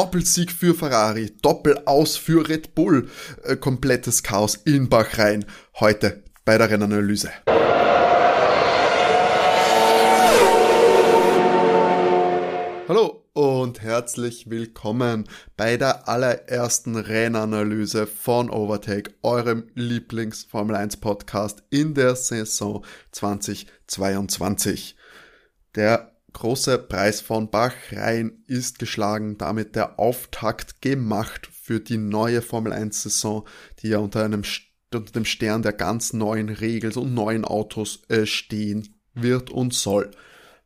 Doppelsieg für Ferrari, Doppelaus für Red Bull, äh, komplettes Chaos in Bahrain. Heute bei der Rennanalyse. Hallo und herzlich willkommen bei der allerersten Rennanalyse von Overtake, eurem Lieblings-Formel 1 Podcast in der Saison 2022. Der große Preis von Bahrain ist geschlagen, damit der Auftakt gemacht für die neue Formel 1 Saison, die ja unter einem unter dem Stern der ganz neuen Regeln und neuen Autos äh, stehen wird und soll.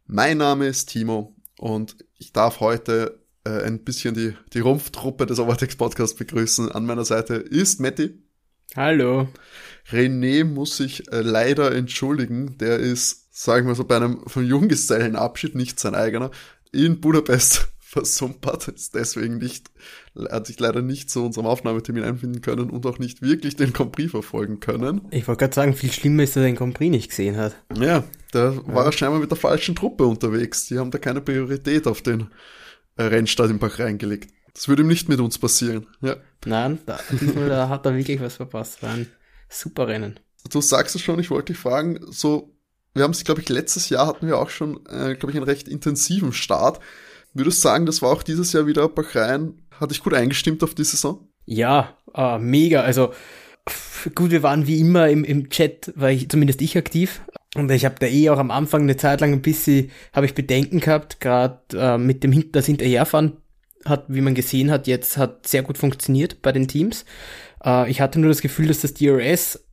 Mein Name ist Timo und ich darf heute äh, ein bisschen die, die Rumpftruppe des Overtex Podcasts begrüßen. An meiner Seite ist Matti. Hallo. René muss sich äh, leider entschuldigen. Der ist, sagen wir so, bei einem von Junggesellenabschied, nicht sein eigener, in Budapest versumpert, ist deswegen nicht, hat sich leider nicht zu unserem Aufnahmetermin einfinden können und auch nicht wirklich den Compris verfolgen können. Ich wollte gerade sagen, viel schlimmer ist, dass er den Compris nicht gesehen hat. Ja, da ja. war er scheinbar mit der falschen Truppe unterwegs. Die haben da keine Priorität auf den Rennstart im Bach reingelegt. Das würde ihm nicht mit uns passieren. Ja. Nein, da, diesmal da hat er wirklich was verpasst. War ein super Rennen. Du sagst es schon, ich wollte dich fragen, so, wir haben es, glaube ich, letztes Jahr hatten wir auch schon, äh, glaube ich, einen recht intensiven Start. Würdest du sagen, das war auch dieses Jahr wieder Bahrain? Hat dich gut eingestimmt auf die Saison? Ja, äh, mega. Also gut, wir waren wie immer im, im Chat, war ich zumindest ich aktiv. Und ich habe da eh auch am Anfang eine Zeit lang ein bisschen, habe ich Bedenken gehabt, gerade äh, mit dem das Hinterherfahren hat, wie man gesehen hat, jetzt hat sehr gut funktioniert bei den Teams. Äh, ich hatte nur das Gefühl, dass das DRS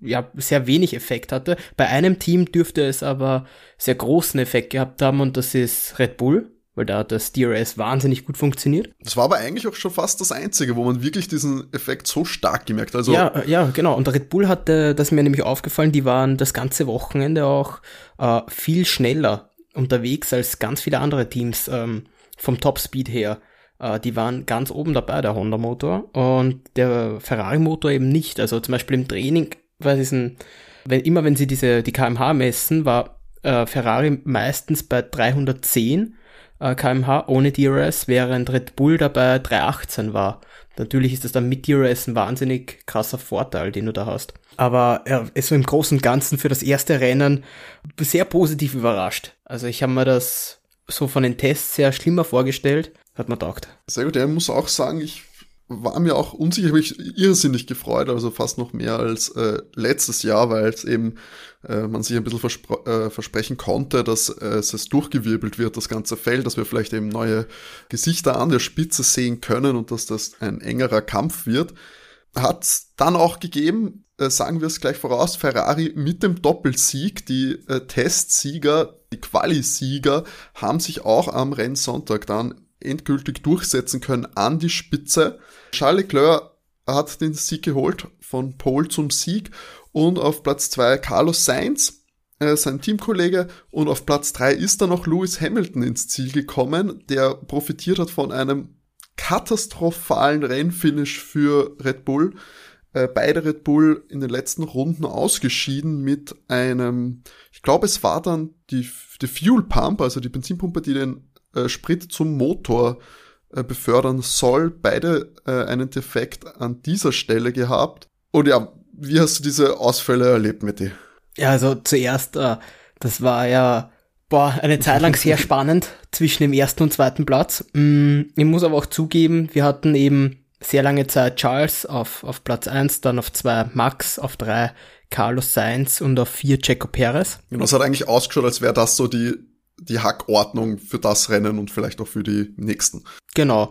ja, sehr wenig Effekt hatte. Bei einem Team dürfte es aber sehr großen Effekt gehabt haben und das ist Red Bull, weil da hat das DRS wahnsinnig gut funktioniert. Das war aber eigentlich auch schon fast das einzige, wo man wirklich diesen Effekt so stark gemerkt hat. Also ja, äh, ja, genau. Und Red Bull hatte, das ist mir nämlich aufgefallen, die waren das ganze Wochenende auch äh, viel schneller unterwegs als ganz viele andere Teams ähm, vom Topspeed her. Äh, die waren ganz oben dabei, der Honda-Motor und der Ferrari-Motor eben nicht. Also zum Beispiel im Training war diesen, wenn, immer wenn sie diese, die kmh messen, war äh, Ferrari meistens bei 310 äh, kmh ohne DRS, während Red Bull dabei 318 war. Natürlich ist das dann mit DRS ein wahnsinnig krasser Vorteil, den du da hast. Aber er ist so im Großen und Ganzen für das erste Rennen sehr positiv überrascht. Also ich habe mir das so von den Tests sehr schlimmer vorgestellt. Hat man taugt. Sehr gut, er muss auch sagen, ich war mir auch unsicher, habe ich irrsinnig gefreut, also fast noch mehr als äh, letztes Jahr, weil es eben äh, man sich ein bisschen äh, versprechen konnte, dass äh, es durchgewirbelt wird, das ganze Feld, dass wir vielleicht eben neue Gesichter an der Spitze sehen können und dass das ein engerer Kampf wird. Hat dann auch gegeben, äh, sagen wir es gleich voraus, Ferrari mit dem Doppelsieg, die äh, Testsieger, die Quali-Sieger haben sich auch am Rennsonntag dann endgültig durchsetzen können an die Spitze. Charles Leclerc hat den Sieg geholt, von Pole zum Sieg und auf Platz zwei Carlos Sainz, äh, sein Teamkollege und auf Platz drei ist dann noch Lewis Hamilton ins Ziel gekommen, der profitiert hat von einem katastrophalen Rennfinish für Red Bull. Äh, beide Red Bull in den letzten Runden ausgeschieden mit einem, ich glaube es war dann die, die Fuel Pump, also die Benzinpumpe, die den äh, Sprit zum Motor äh, befördern soll. Beide äh, einen Defekt an dieser Stelle gehabt. Und ja, wie hast du diese Ausfälle erlebt mit dir? Ja, also zuerst, das war ja boah, eine Zeit lang sehr spannend zwischen dem ersten und zweiten Platz. Mm, ich muss aber auch zugeben, wir hatten eben sehr lange Zeit Charles auf, auf Platz eins, dann auf zwei Max, auf drei Carlos Sainz und auf vier Checo Perez. Genau, es hat eigentlich ausgeschaut, als wäre das so die die Hackordnung für das Rennen und vielleicht auch für die nächsten. Genau.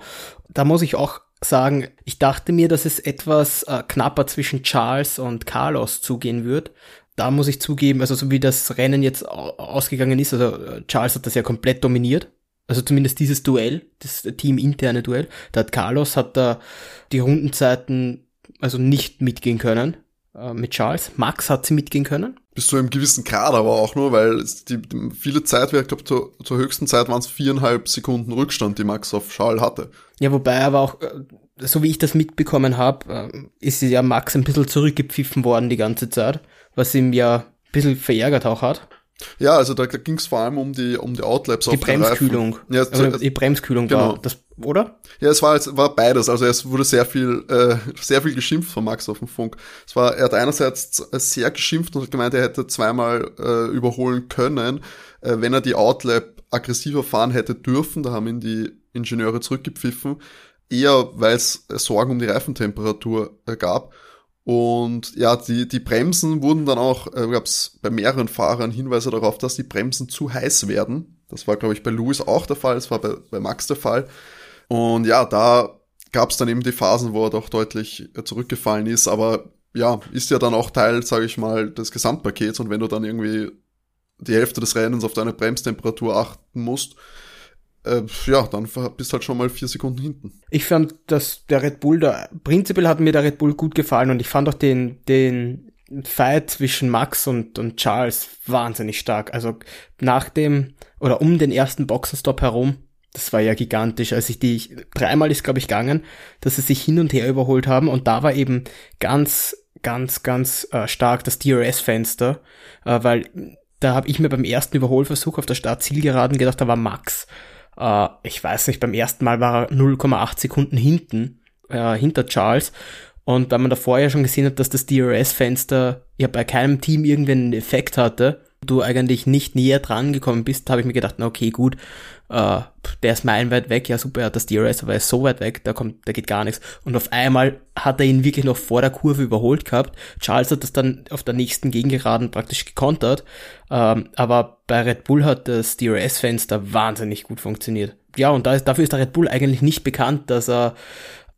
Da muss ich auch sagen, ich dachte mir, dass es etwas äh, knapper zwischen Charles und Carlos zugehen wird. Da muss ich zugeben, also so wie das Rennen jetzt ausgegangen ist, also äh, Charles hat das ja komplett dominiert. Also zumindest dieses Duell, das teaminterne Duell. Da hat Carlos hat da die Rundenzeiten also nicht mitgehen können äh, mit Charles. Max hat sie mitgehen können bis zu einem gewissen Grad aber auch nur, weil die, die viele Zeit, ich glaube, zur, zur höchsten Zeit waren es viereinhalb Sekunden Rückstand, die Max auf Charles hatte. Ja, wobei aber auch, äh, so wie ich das mitbekommen habe, äh, ist ja Max ein bisschen zurückgepfiffen worden die ganze Zeit, was ihm ja ein bisschen verärgert auch hat. Ja, also da ging es vor allem um die, um die Outlaps die auf Bremskühlung. Ja, also die Bremskühlung genau. war das, oder? Ja, es war, es war beides. Also es wurde sehr viel, äh, sehr viel geschimpft von Max auf dem Funk. Es war, er hat einerseits sehr geschimpft und hat gemeint, er hätte zweimal äh, überholen können, äh, wenn er die Outlap aggressiver fahren hätte dürfen. Da haben ihn die Ingenieure zurückgepfiffen. Eher, weil es Sorgen um die Reifentemperatur äh, gab. Und ja, die, die Bremsen wurden dann auch, äh, gab es bei mehreren Fahrern Hinweise darauf, dass die Bremsen zu heiß werden. Das war, glaube ich, bei Lewis auch der Fall, es war bei, bei Max der Fall. Und ja, da gab es dann eben die Phasen, wo er doch deutlich äh, zurückgefallen ist, aber ja, ist ja dann auch Teil, sage ich mal, des Gesamtpakets und wenn du dann irgendwie die Hälfte des Rennens auf deine Bremstemperatur achten musst, äh, ja, dann bist halt schon mal vier Sekunden hinten. Ich fand, dass der Red Bull da, prinzipiell hat mir der Red Bull gut gefallen und ich fand auch den, den Fight zwischen Max und, und Charles wahnsinnig stark. Also nach dem, oder um den ersten Boxenstopp herum, das war ja gigantisch. als ich die, dreimal ist glaube ich gegangen, dass sie sich hin und her überholt haben und da war eben ganz, ganz, ganz äh, stark das DRS-Fenster, äh, weil da habe ich mir beim ersten Überholversuch auf der Start-Zielgeraden gedacht, da war Max äh, ich weiß nicht, beim ersten Mal war er 0,8 Sekunden hinten, äh, hinter Charles. Und weil man davor ja schon gesehen hat, dass das DRS-Fenster ja bei keinem Team irgendwie einen Effekt hatte, du eigentlich nicht näher dran gekommen bist, habe ich mir gedacht, na okay, gut, äh, der ist meilenweit weg, ja super, er hat das DRS, aber er ist so weit weg, da kommt, da geht gar nichts. Und auf einmal hat er ihn wirklich noch vor der Kurve überholt gehabt. Charles hat das dann auf der nächsten Gegengeraden praktisch gekontert, ähm, aber bei Red Bull hat das DRS-Fenster wahnsinnig gut funktioniert. Ja, und da ist, dafür ist der Red Bull eigentlich nicht bekannt, dass er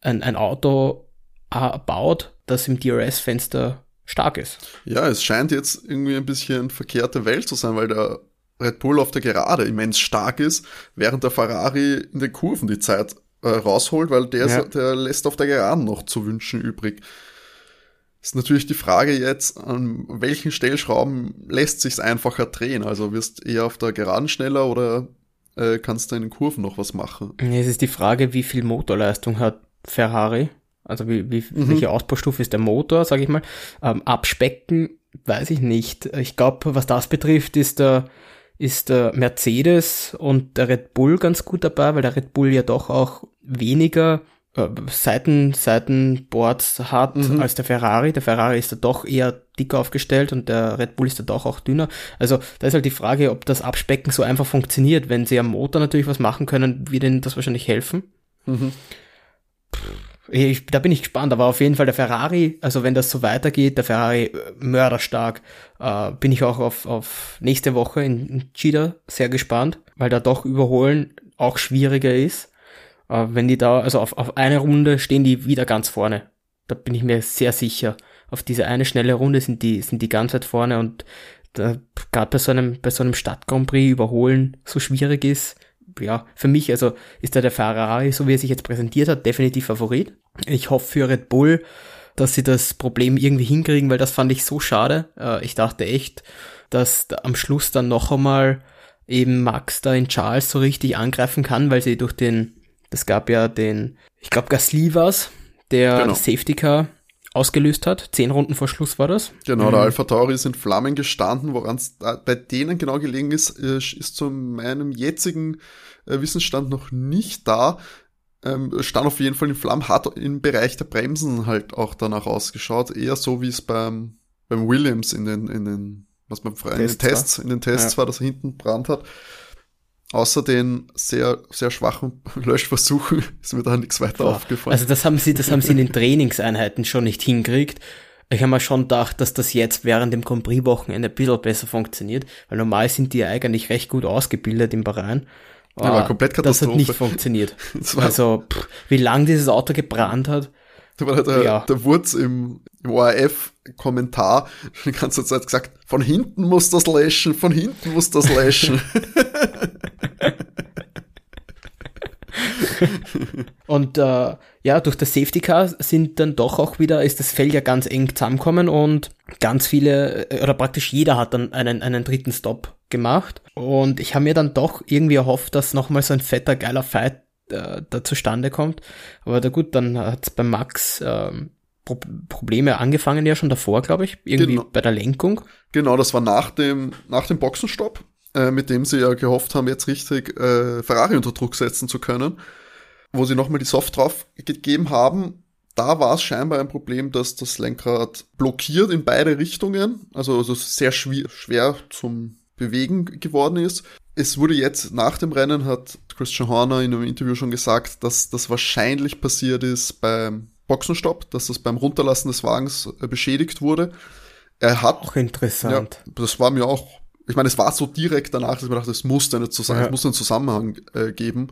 ein, ein Auto äh, baut, das im DRS-Fenster stark ist. Ja, es scheint jetzt irgendwie ein bisschen verkehrte Welt zu sein, weil der Red Bull auf der Gerade immens stark ist, während der Ferrari in den Kurven die Zeit äh, rausholt, weil der, ja. der lässt auf der Geraden noch zu wünschen übrig. Ist natürlich die Frage jetzt, an welchen Stellschrauben lässt sich's einfacher drehen? Also wirst eher auf der Geraden schneller oder äh, kannst du in den Kurven noch was machen? Es ist die Frage, wie viel Motorleistung hat Ferrari? Also wie, wie mhm. welche Ausbaustufe ist der Motor, sage ich mal. Ähm, abspecken, weiß ich nicht. Ich glaube, was das betrifft, ist der ist der Mercedes und der Red Bull ganz gut dabei, weil der Red Bull ja doch auch weniger äh, Seiten, Seitenboards hat mhm. als der Ferrari. Der Ferrari ist da doch eher dick aufgestellt und der Red Bull ist da doch auch dünner. Also da ist halt die Frage, ob das Abspecken so einfach funktioniert. Wenn sie am Motor natürlich was machen können, wird ihnen das wahrscheinlich helfen. Mhm. Ich, da bin ich gespannt, aber auf jeden Fall der Ferrari, also wenn das so weitergeht, der Ferrari äh, mörderstark, äh, bin ich auch auf, auf nächste Woche in, in Cheetah sehr gespannt, weil da doch überholen auch schwieriger ist. Äh, wenn die da, also auf, auf eine Runde stehen die wieder ganz vorne. Da bin ich mir sehr sicher. Auf diese eine schnelle Runde sind die, sind die ganz weit vorne und da, gerade bei so einem, bei so einem Stadt Grand Prix überholen so schwierig ist, ja, für mich, also ist da der Ferrari, so wie er sich jetzt präsentiert hat, definitiv Favorit. Ich hoffe für Red Bull, dass sie das Problem irgendwie hinkriegen, weil das fand ich so schade. Äh, ich dachte echt, dass am Schluss dann noch einmal eben Max da in Charles so richtig angreifen kann, weil sie durch den, das gab ja den, ich glaube Gasly war's, der genau. Safety Car ausgelöst hat. Zehn Runden vor Schluss war das. Genau, der mhm. Alpha Tauri ist in Flammen gestanden. Woran es bei denen genau gelegen ist, ist zu meinem jetzigen äh, Wissensstand noch nicht da. Ähm, stand auf jeden Fall in Flammen, hat im Bereich der Bremsen halt auch danach ausgeschaut. Eher so wie es beim, beim Williams in den, in den, was man in den Tests, in den Tests ja. war, dass er hinten brannt hat. Außer den sehr, sehr schwachen Löschversuchen ist mir da nichts weiter Boah. aufgefallen. Also das haben sie, das haben sie in den Trainingseinheiten schon nicht hingekriegt. Ich habe mir schon gedacht, dass das jetzt während dem Grand Prix-Wochenende ein bisschen besser funktioniert, weil normal sind die eigentlich recht gut ausgebildet im Bahrain. Ja, war komplett Katastrophe. Das hat nicht funktioniert. also, pff, wie lang dieses Auto gebrannt hat. Da war der, ja. der Wurz im, im ORF-Kommentar die ganze Zeit gesagt, von hinten muss das löschen, von hinten muss das löschen. und äh, ja, durch das Safety Car sind dann doch auch wieder, ist das Feld ja ganz eng zusammengekommen und ganz viele, äh, oder praktisch jeder hat dann einen, einen dritten Stop gemacht. Und ich habe mir dann doch irgendwie erhofft, dass nochmal so ein fetter, geiler Fight äh, da zustande kommt. Aber da gut, dann hat es bei Max ähm, Pro Probleme angefangen ja schon davor, glaube ich, irgendwie Genau. bei der Lenkung. Genau, das war nach dem, nach dem Boxenstopp, äh, mit dem sie ja gehofft haben, jetzt richtig äh, Ferrari unter Druck setzen zu können, wo sie nochmal die Soft drauf gegeben haben. Da war es scheinbar ein Problem, dass das Lenkrad blockiert in beide Richtungen, also, also sehr schwer, zum Bewegen geworden ist. Es wurde jetzt nach dem Rennen, hat Christian Horner in einem Interview schon gesagt, dass das wahrscheinlich passiert ist beim Boxenstopp, dass das beim Runterlassen des Wagens äh, beschädigt wurde. Er hat Auch interessant. ja, das war mir auch, ich meine, es war so direkt danach, dass ich mir dachte, es muss eine Zusammenhang, Ja. es muss einen Zusammenhang äh, geben.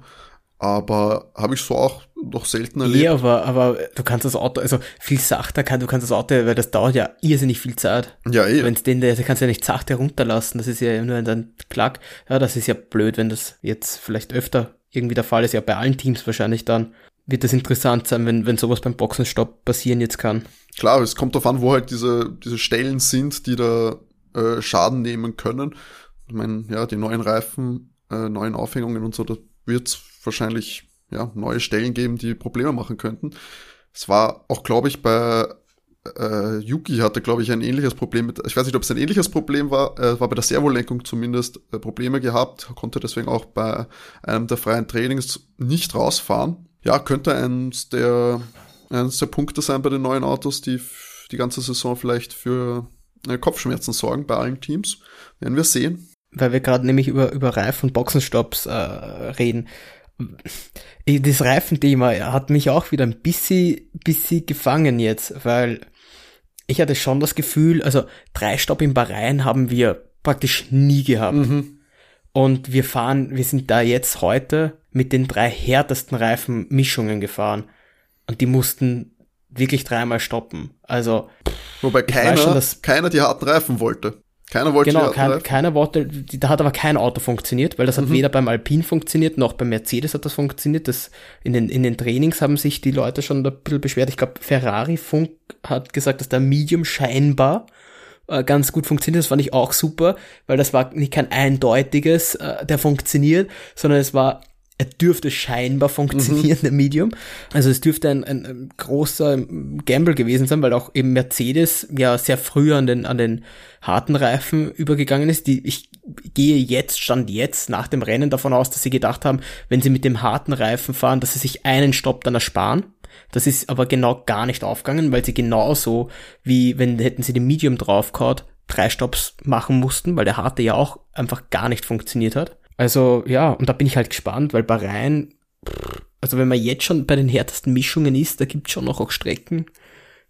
Aber habe ich so auch noch selten erlebt. Ja, aber, aber du kannst das Auto, also viel sachter kann, du kannst das Auto, weil das dauert ja irrsinnig viel Zeit. Ja, eh. Wenn's den, der kannst du ja nicht sacht herunterlassen, das ist ja nur dann klack. Ja, das ist ja blöd, wenn das jetzt vielleicht öfter irgendwie der Fall ist, ja bei allen Teams wahrscheinlich dann. Wird das interessant sein, wenn, wenn sowas beim Boxenstopp passieren jetzt kann. Klar, es kommt darauf an, wo halt diese, diese Stellen sind, die da äh, Schaden nehmen können. Ich meine, ja, die neuen Reifen, äh, neuen Aufhängungen und so, da wird wahrscheinlich ja, neue Stellen geben, die Probleme machen könnten. Es war auch, glaube ich, bei äh, Yuki hatte, glaube ich, ein ähnliches Problem mit, ich weiß nicht, ob es ein ähnliches Problem war, äh, war bei der Servolenkung zumindest äh, Probleme gehabt, konnte deswegen auch bei einem der freien Trainings nicht rausfahren. Ja, könnte eins der, eines der Punkte sein bei den neuen Autos, die die ganze Saison vielleicht für äh, Kopfschmerzen sorgen bei allen Teams. Werden wir sehen. Weil wir gerade nämlich über, über Reifen und Boxenstopps äh, reden. Das Reifenthema hat mich auch wieder ein bisschen, bisschen gefangen jetzt, weil ich hatte schon das Gefühl, also drei Stopp in Bahrain haben wir praktisch nie gehabt. Und wir fahren, wir sind da jetzt heute mit den drei härtesten Reifenmischungen gefahren. Und die mussten wirklich dreimal stoppen. Also Wobei keiner, schon, keiner die harten Reifen wollte. Keiner wollte Genau, kein, keiner wollte, da hat aber kein Auto funktioniert, weil das hat weder beim Alpine funktioniert, noch beim Mercedes hat das funktioniert. Das, in, den, in den Trainings haben sich die Leute schon ein bisschen beschwert. Ich glaube, Ferrari Funk hat gesagt, dass der Medium scheinbar äh, ganz gut funktioniert. Das fand ich auch super, weil das war nicht kein eindeutiges, äh, der funktioniert, sondern es war er dürfte scheinbar funktionieren, der Medium. Also es dürfte ein, ein, ein großer Gamble gewesen sein, weil auch eben Mercedes ja sehr früh an den, an den harten Reifen übergegangen ist. Die, ich gehe jetzt, stand jetzt nach dem Rennen davon aus, dass sie gedacht haben, wenn sie mit dem harten Reifen fahren, dass sie sich einen Stopp dann ersparen. Das ist aber genau gar nicht aufgegangen, weil sie genauso wie wenn hätten sie den Medium draufgehauen, drei Stopps machen mussten, weil der harte ja auch einfach gar nicht funktioniert hat. Also ja, und da bin ich halt gespannt, weil Bahrain, also wenn man jetzt schon bei den härtesten Mischungen ist, da gibt's schon noch auch Strecken,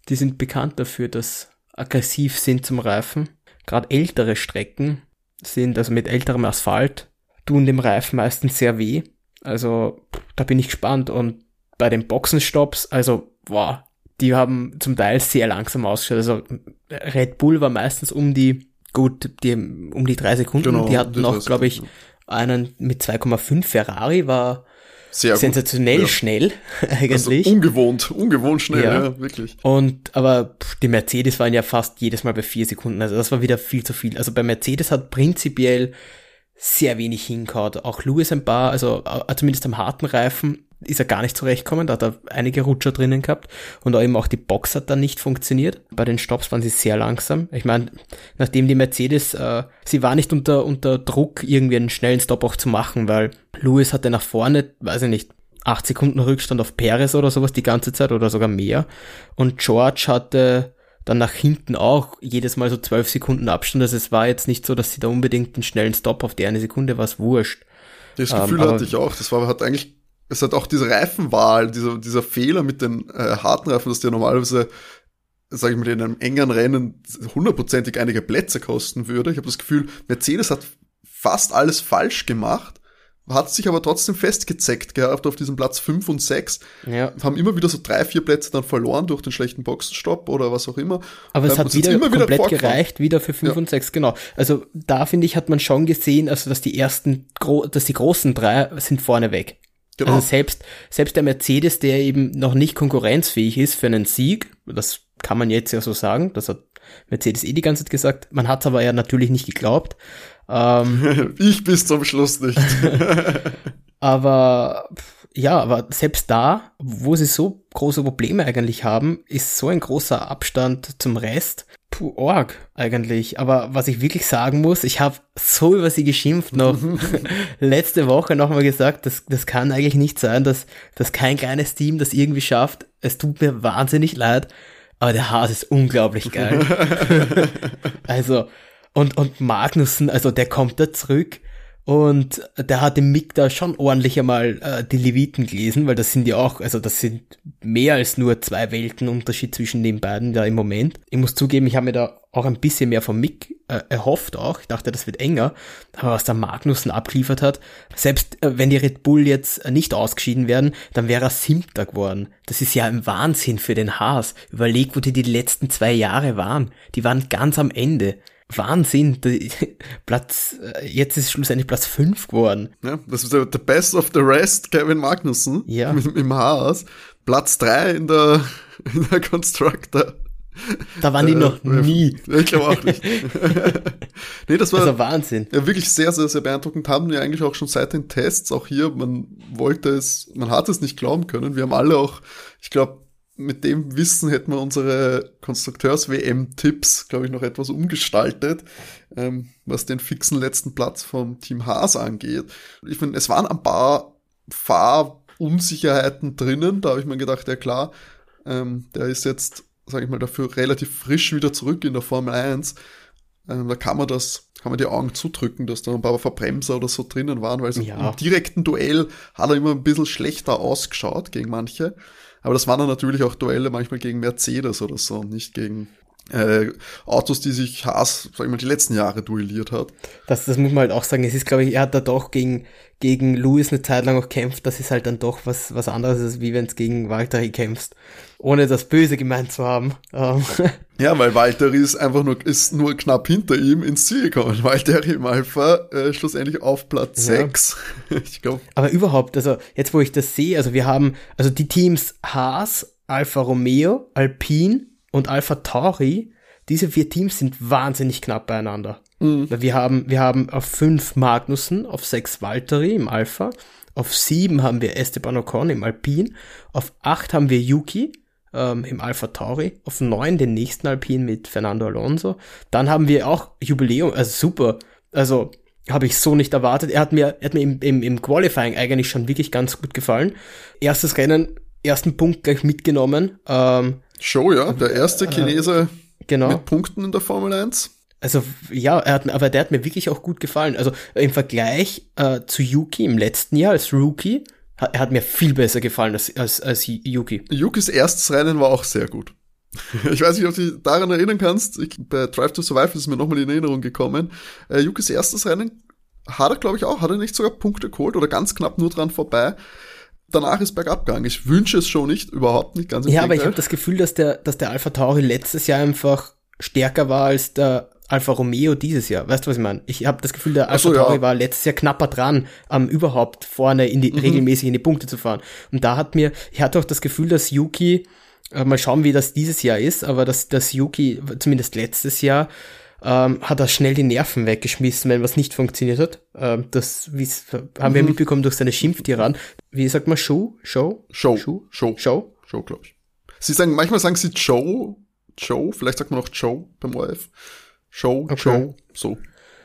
die sind bekannt dafür, dass aggressiv sind zum Reifen. Gerade ältere Strecken sind, also mit älterem Asphalt, tun dem Reifen meistens sehr weh. Also da bin ich gespannt. Und bei den Boxenstopps, also boah, die haben zum Teil sehr langsam ausgeschaut. Also Red Bull war meistens um die, gut, die, um die drei Sekunden. Genau, die hatten noch, glaube ich, einen mit 2,5 Ferrari, war Sehr sensationell Ja. schnell Also eigentlich. ungewohnt, ungewohnt schnell, Ja. ja, wirklich. Und aber die Mercedes waren ja fast jedes Mal bei vier Sekunden. Also das war wieder viel zu viel. Also bei Mercedes hat prinzipiell sehr wenig hingehauen. Auch Lewis ein paar, also zumindest am harten Reifen ist er gar nicht zurechtgekommen. Da hat er einige Rutscher drinnen gehabt. Und auch eben auch die Box hat dann nicht funktioniert. Bei den Stops waren sie sehr langsam. Ich meine, nachdem die Mercedes, äh, sie war nicht unter, unter Druck, irgendwie einen schnellen Stop auch zu machen, weil Lewis hatte nach vorne, weiß ich nicht, acht Sekunden Rückstand auf Perez oder sowas die ganze Zeit oder sogar mehr. Und George hatte dann nach hinten auch jedes Mal so zwölf Sekunden Abstand. Also es war jetzt nicht so, dass sie da unbedingt einen schnellen Stop auf die eine Sekunde war es wurscht. Das Ähm, Gefühl aber- hatte ich auch. Das war hat eigentlich, es hat auch diese Reifenwahl, dieser, dieser Fehler mit den äh, harten Reifen, dass dir normalerweise, sage ich mal, in einem engen Rennen hundertprozentig einige Plätze kosten würde. Ich habe das Gefühl, Mercedes hat fast alles falsch gemacht, hat sich aber trotzdem festgezeckt gehabt auf diesem Platz 5 und 6, Ja. haben immer wieder so drei, vier Plätze dann verloren durch den schlechten Boxenstopp oder was auch immer. Aber es Ähm, hat wieder immer komplett vorgefahren. gereicht, wieder für 5 Ja. und 6, genau. Also da finde ich, hat man schon gesehen, also dass die ersten, dass die großen drei sind vorne weg. Genau. Also selbst, selbst der Mercedes, der eben noch nicht konkurrenzfähig ist für einen Sieg, das kann man jetzt ja so sagen, das hat Mercedes eh die ganze Zeit gesagt, man hat es aber ja natürlich nicht geglaubt. Ähm, ich bis zum Schluss nicht. aber ja, aber selbst da, wo sie so große Probleme eigentlich haben, ist so ein großer Abstand zum Rest. Puh, org eigentlich. Aber was ich wirklich sagen muss, ich habe so über sie geschimpft noch letzte Woche nochmal gesagt, das, das kann eigentlich nicht sein, dass, dass kein kleines Team das irgendwie schafft. Es tut mir wahnsinnig leid, aber der Haas ist unglaublich geil. also, und, und Magnussen, also der kommt da zurück und der hat im Mick da schon ordentlich einmal äh, die Leviten gelesen, weil das sind ja auch, also das sind mehr als nur zwei Welten Unterschied zwischen den beiden da im Moment. Ich muss zugeben, ich habe mir da auch ein bisschen mehr vom Mick äh, erhofft auch. Ich dachte, das wird enger. Aber was der Magnussen abgeliefert hat, selbst äh, wenn die Red Bull jetzt nicht ausgeschieden werden, dann wäre er Siebter geworden. Das ist ja ein Wahnsinn für den Haas. Überleg, wo die die letzten zwei Jahre waren. Die waren ganz am Ende. Wahnsinn, Platz, äh, jetzt ist schlussendlich Platz 5 geworden. Ja, das ist der, the best of the rest, Kevin Magnussen. Ja. Mit, im Haas. Platz 3 in der, in der Constructor. Da waren die äh, noch nie. Ich glaube auch nicht. nee, das war also Wahnsinn. Ja, wirklich sehr, sehr, sehr beeindruckend. Haben wir eigentlich auch schon seit den Tests, auch hier, man wollte es, man hat es nicht glauben können. Wir haben alle auch, ich glaube, mit dem Wissen hätten wir unsere Konstrukteurs-WM-Tipps, glaube ich, noch etwas umgestaltet, ähm, was den fixen letzten Platz vom Team Haas angeht. Ich finde, es waren ein paar Fahrunsicherheiten drinnen. Da habe ich mir gedacht, ja klar, ähm, der ist jetzt, sage ich mal, dafür relativ frisch wieder zurück in der Formel 1. Ähm, da kann man das, kann man die Augen zudrücken, dass da ein paar Verbremser oder so drinnen waren, weil so ja. im direkten Duell hat er immer ein bisschen schlechter ausgeschaut gegen manche. Aber das waren dann natürlich auch Duelle manchmal gegen Mercedes oder so nicht gegen äh, Autos, die sich Haas, sag ich mal, die letzten Jahre duelliert hat. Das, das muss man halt auch sagen. Es ist, glaube ich, er hat da doch gegen, gegen Lewis eine Zeit lang auch kämpft. Das ist halt dann doch was, was anderes, als wie wenn es gegen Valtteri kämpfst ohne das Böse gemeint zu haben. Ähm. Ja, weil Valtteri ist einfach nur, ist nur knapp hinter ihm ins Ziel gekommen. Valtteri im Alpha äh, schlussendlich auf Platz ja. 6. ich glaube. Aber überhaupt, also jetzt wo ich das sehe, also wir haben, also die Teams Haas, Alfa Romeo, Alpine und Alfa Tauri, diese vier Teams sind wahnsinnig knapp beieinander. Mhm. Wir haben, wir haben auf fünf Magnussen, auf sechs Valtteri im Alpha, auf sieben haben wir Esteban Ocon im Alpine, auf acht haben wir Yuki, ähm, im Alpha Tauri, auf neun den nächsten Alpin mit Fernando Alonso. Dann haben wir auch Jubiläum, also super. Also habe ich so nicht erwartet. Er hat mir, er hat mir im, im, im Qualifying eigentlich schon wirklich ganz gut gefallen. Erstes Rennen, ersten Punkt gleich mitgenommen. Ähm, Show, ja, der erste äh, Chinese genau. mit Punkten in der Formel 1. Also ja, er hat, aber der hat mir wirklich auch gut gefallen. Also im Vergleich äh, zu Yuki im letzten Jahr als Rookie er hat mir viel besser gefallen als, als, als Yuki. Yukis erstes Rennen war auch sehr gut. Ich weiß nicht, ob du dich daran erinnern kannst. Ich, bei Drive to Survive ist mir nochmal in Erinnerung gekommen. Äh, Yukis erstes Rennen hat er, glaube ich, auch. Hat er nicht sogar Punkte geholt oder ganz knapp nur dran vorbei. Danach ist bergab gegangen. Ich wünsche es schon nicht, überhaupt nicht. Ganz ja, aber ich habe das Gefühl, dass der, dass der Alpha Tauri letztes Jahr einfach stärker war als der Alfa Romeo dieses Jahr. Weißt du, was ich meine? Ich habe das Gefühl, der Alfa so, Tauri ja. war letztes Jahr knapper dran, um überhaupt vorne in die, mhm. regelmäßig in die Punkte zu fahren. Und da hat mir, ich hatte auch das Gefühl, dass Yuki, äh, mal schauen, wie das dieses Jahr ist, aber dass, dass Yuki, zumindest letztes Jahr, ähm, hat er schnell die Nerven weggeschmissen, wenn was nicht funktioniert hat. Ähm, das haben mhm. wir mitbekommen durch seine Schimpftiran. Wie sagt man Show? Show? Show. Show? Show. Show, Show glaube ich. Sie sagen, manchmal sagen sie Joe, Joe, vielleicht sagt man auch Joe beim ORF. Show, okay. Show, so.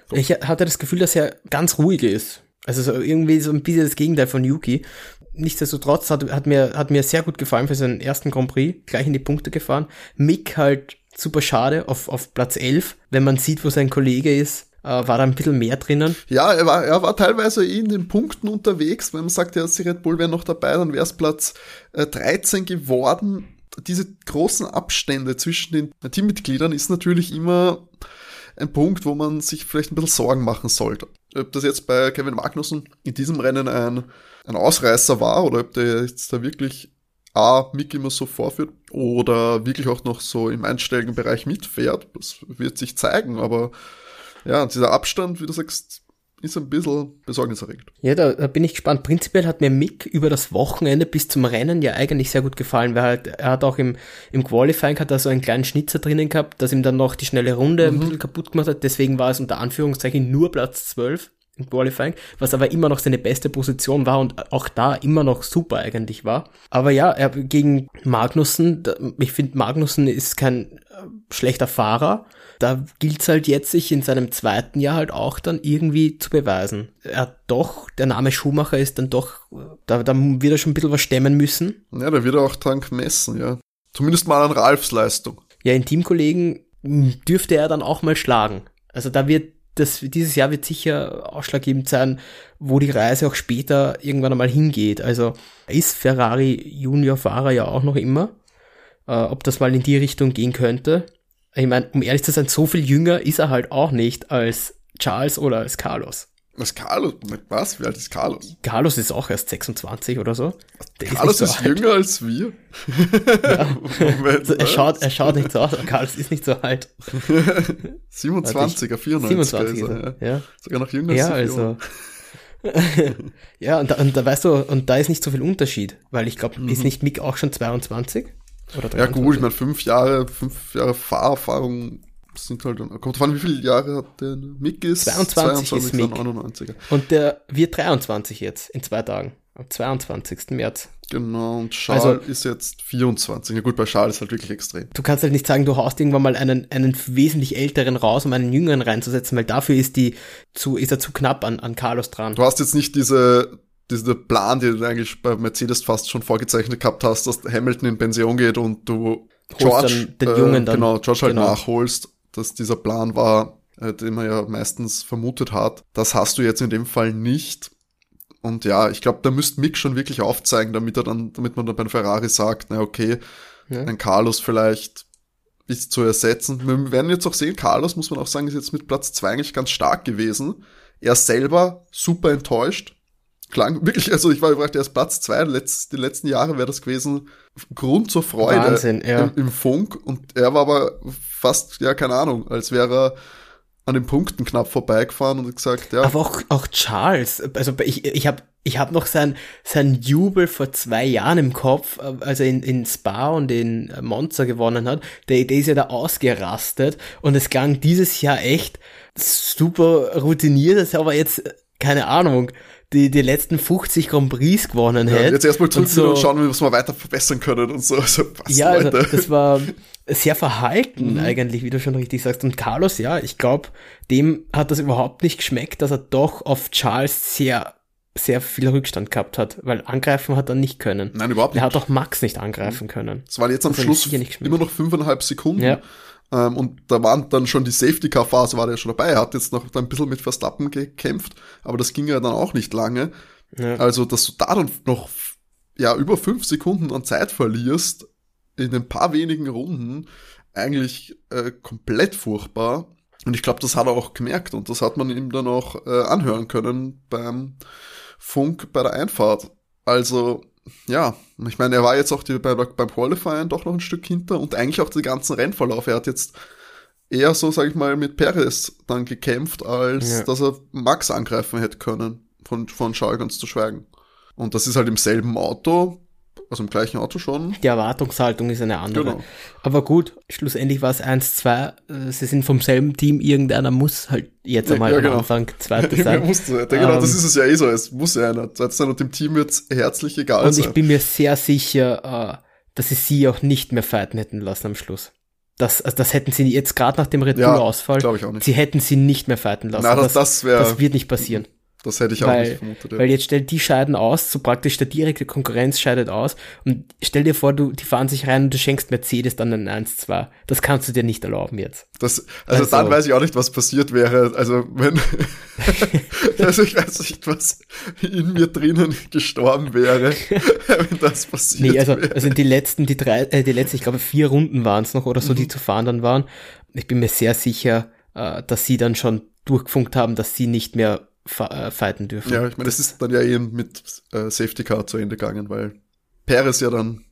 so. Ich hatte das Gefühl, dass er ganz ruhig ist. Also so irgendwie so ein bisschen das Gegenteil von Yuki. Nichtsdestotrotz hat, hat, mir, hat mir sehr gut gefallen für seinen ersten Grand Prix, gleich in die Punkte gefahren. Mick halt super schade auf, auf Platz 11. Wenn man sieht, wo sein Kollege ist, äh, war da ein bisschen mehr drinnen. Ja, er war, er war teilweise in den Punkten unterwegs. Wenn man sagt, ja, die Red Bull wäre noch dabei, dann wäre es Platz äh, 13 geworden. Diese großen Abstände zwischen den Teammitgliedern ist natürlich immer ein Punkt, wo man sich vielleicht ein bisschen Sorgen machen sollte. Ob das jetzt bei Kevin Magnussen in diesem Rennen ein, ein Ausreißer war oder ob der jetzt da wirklich A, Mick immer so vorführt oder wirklich auch noch so im einstelligen Bereich mitfährt, das wird sich zeigen, aber ja, dieser Abstand, wie du sagst, ist ein bisschen besorgniserregend. Ja, da, da, bin ich gespannt. Prinzipiell hat mir Mick über das Wochenende bis zum Rennen ja eigentlich sehr gut gefallen, weil halt, er hat auch im, im Qualifying hat er so einen kleinen Schnitzer drinnen gehabt, das ihm dann noch die schnelle Runde mhm. ein bisschen kaputt gemacht hat. Deswegen war es unter Anführungszeichen nur Platz 12 im Qualifying, was aber immer noch seine beste Position war und auch da immer noch super eigentlich war. Aber ja, er gegen Magnussen, ich finde Magnussen ist kein äh, schlechter Fahrer. Da gilt es halt jetzt, sich in seinem zweiten Jahr halt auch dann irgendwie zu beweisen. Er hat doch, der Name Schumacher ist dann doch, da, da wird er schon ein bisschen was stemmen müssen. Ja, da wird er auch dran gemessen, ja. Zumindest mal an Ralfs Leistung. Ja, in Teamkollegen dürfte er dann auch mal schlagen. Also da wird das, dieses Jahr wird sicher ausschlaggebend sein, wo die Reise auch später irgendwann einmal hingeht. Also ist Ferrari Junior-Fahrer ja auch noch immer. Äh, ob das mal in die Richtung gehen könnte. Ich meine, um ehrlich zu sein, so viel jünger ist er halt auch nicht als Charles oder als Carlos. Was Carlos? Was? Wie alt ist Carlos? Carlos ist auch erst 26 oder so. Der Carlos ist, ist so jünger als wir. Ja. Moment, also er, schaut, er schaut nicht so aus, aber Carlos ist nicht so alt. 27er, 94 27 ist er, ja. ja. Sogar noch jünger ja, als also. ja, und da, und da weißt du, und da ist nicht so viel Unterschied, weil ich glaube, mhm. ist nicht Mick auch schon 22? Oder ja gut, ich meine, fünf Jahre, fünf Jahre Fahrerfahrung sind halt, kommt drauf an, wie viele Jahre hat der Mick ist? 22, 22 ist Mick. 99er. Und der wird 23 jetzt, in zwei Tagen. Am 22. März. Genau, und Charles also, ist jetzt 24. Ja gut, bei Charles ist halt wirklich extrem. Du kannst halt nicht sagen, du haust irgendwann mal einen, einen wesentlich älteren raus, um einen jüngeren reinzusetzen, weil dafür ist die zu, ist er zu knapp an, an Carlos dran. Du hast jetzt nicht diese, diese Plan, die du eigentlich bei Mercedes fast schon vorgezeichnet gehabt hast, dass Hamilton in Pension geht und du George, den Jungen dann, genau, George halt genau. nachholst dass dieser Plan war, äh, den man ja meistens vermutet hat. Das hast du jetzt in dem Fall nicht. Und ja, ich glaube, da müsste Mick schon wirklich aufzeigen, damit er dann, damit man dann bei Ferrari sagt, na okay, ja. ein Carlos vielleicht ist zu ersetzen. Wir werden jetzt auch sehen, Carlos, muss man auch sagen, ist jetzt mit Platz zwei eigentlich ganz stark gewesen. Er selber super enttäuscht. Klang wirklich, also ich war überrascht, er ist Platz zwei, die letzten Jahre wäre das gewesen, Grund zur Freude Wahnsinn, ja. im, im Funk. Und er war aber fast, ja, keine Ahnung, als wäre er an den Punkten knapp vorbeigefahren und gesagt, ja. Aber auch, auch Charles, also ich, ich habe ich hab noch sein, sein Jubel vor zwei Jahren im Kopf, als er in, in Spa und in Monza gewonnen hat. Der, der ist ja da ausgerastet und es klang dieses Jahr echt super routiniert, er aber jetzt, keine Ahnung, die, die letzten 50 Grand Prix gewonnen ja, hätte. Jetzt erstmal zurück und, so, und schauen, was wir weiter verbessern können und so. Also, was, ja, also, das war sehr verhalten mhm. eigentlich, wie du schon richtig sagst. Und Carlos, ja, ich glaube, dem hat das überhaupt nicht geschmeckt, dass er doch auf Charles sehr sehr viel Rückstand gehabt hat, weil angreifen hat er nicht können. Nein, überhaupt nicht. Er hat auch Max nicht angreifen können. Es waren jetzt am Schluss immer noch fünfeinhalb Sekunden. Ja. Ähm, und da waren dann schon die Safety-Car-Phase, war der schon dabei. Er hat jetzt noch ein bisschen mit Verstappen gekämpft, aber das ging ja dann auch nicht lange. Ja. Also, dass du da dann noch ja, über fünf Sekunden an Zeit verlierst, in ein paar wenigen Runden, eigentlich äh, komplett furchtbar. Und ich glaube, das hat er auch gemerkt und das hat man ihm dann auch äh, anhören können beim Funk bei der Einfahrt. Also, ja, ich meine, er war jetzt auch die, bei, beim Qualifying doch noch ein Stück hinter und eigentlich auch den ganzen Rennverlauf. Er hat jetzt eher so, sag ich mal, mit Perez dann gekämpft, als ja. dass er Max angreifen hätte können, von, von Charles ganz zu schweigen. Und das ist halt im selben Auto, also im gleichen Auto schon. Die Erwartungshaltung ist eine andere. Genau. Aber gut, schlussendlich war es 1-2. Äh, sie sind vom selben Team. Irgendeiner muss halt jetzt einmal ja, genau. am Anfang Zweiter sein. musste, ja, genau, das ähm, ist es ja eh so. Es muss ja einer Zweiter sein und dem Team wird es herzlich egal und sein. Und ich bin mir sehr sicher, äh, dass sie sie auch nicht mehr fighten hätten lassen am Schluss. Das, also das hätten sie jetzt gerade nach dem Red Bull-Ausfall, ja, sie hätten sie nicht mehr fighten lassen. Na, das, das, das, das wird nicht passieren. Das hätte ich auch weil, nicht vermutet. Ja. Weil jetzt stellt die scheiden aus, so praktisch der direkte Konkurrenz scheidet aus. Und stell dir vor, du, die fahren sich rein und du schenkst Mercedes dann einen 1-2. Das kannst du dir nicht erlauben jetzt. Das, also, also dann weiß ich auch nicht, was passiert wäre. Also wenn, also ich weiß nicht, was in mir drinnen gestorben wäre, wenn das passiert Nee, also, wäre. also die letzten, die drei, äh, die letzten, ich glaube vier Runden waren es noch oder so, mhm. die zu fahren dann waren. Ich bin mir sehr sicher, äh, dass sie dann schon durchgefunkt haben, dass sie nicht mehr fighten dürfen. Ja, ich meine, das ist dann ja eben mit äh, Safety Car zu Ende gegangen, weil Perez ja dann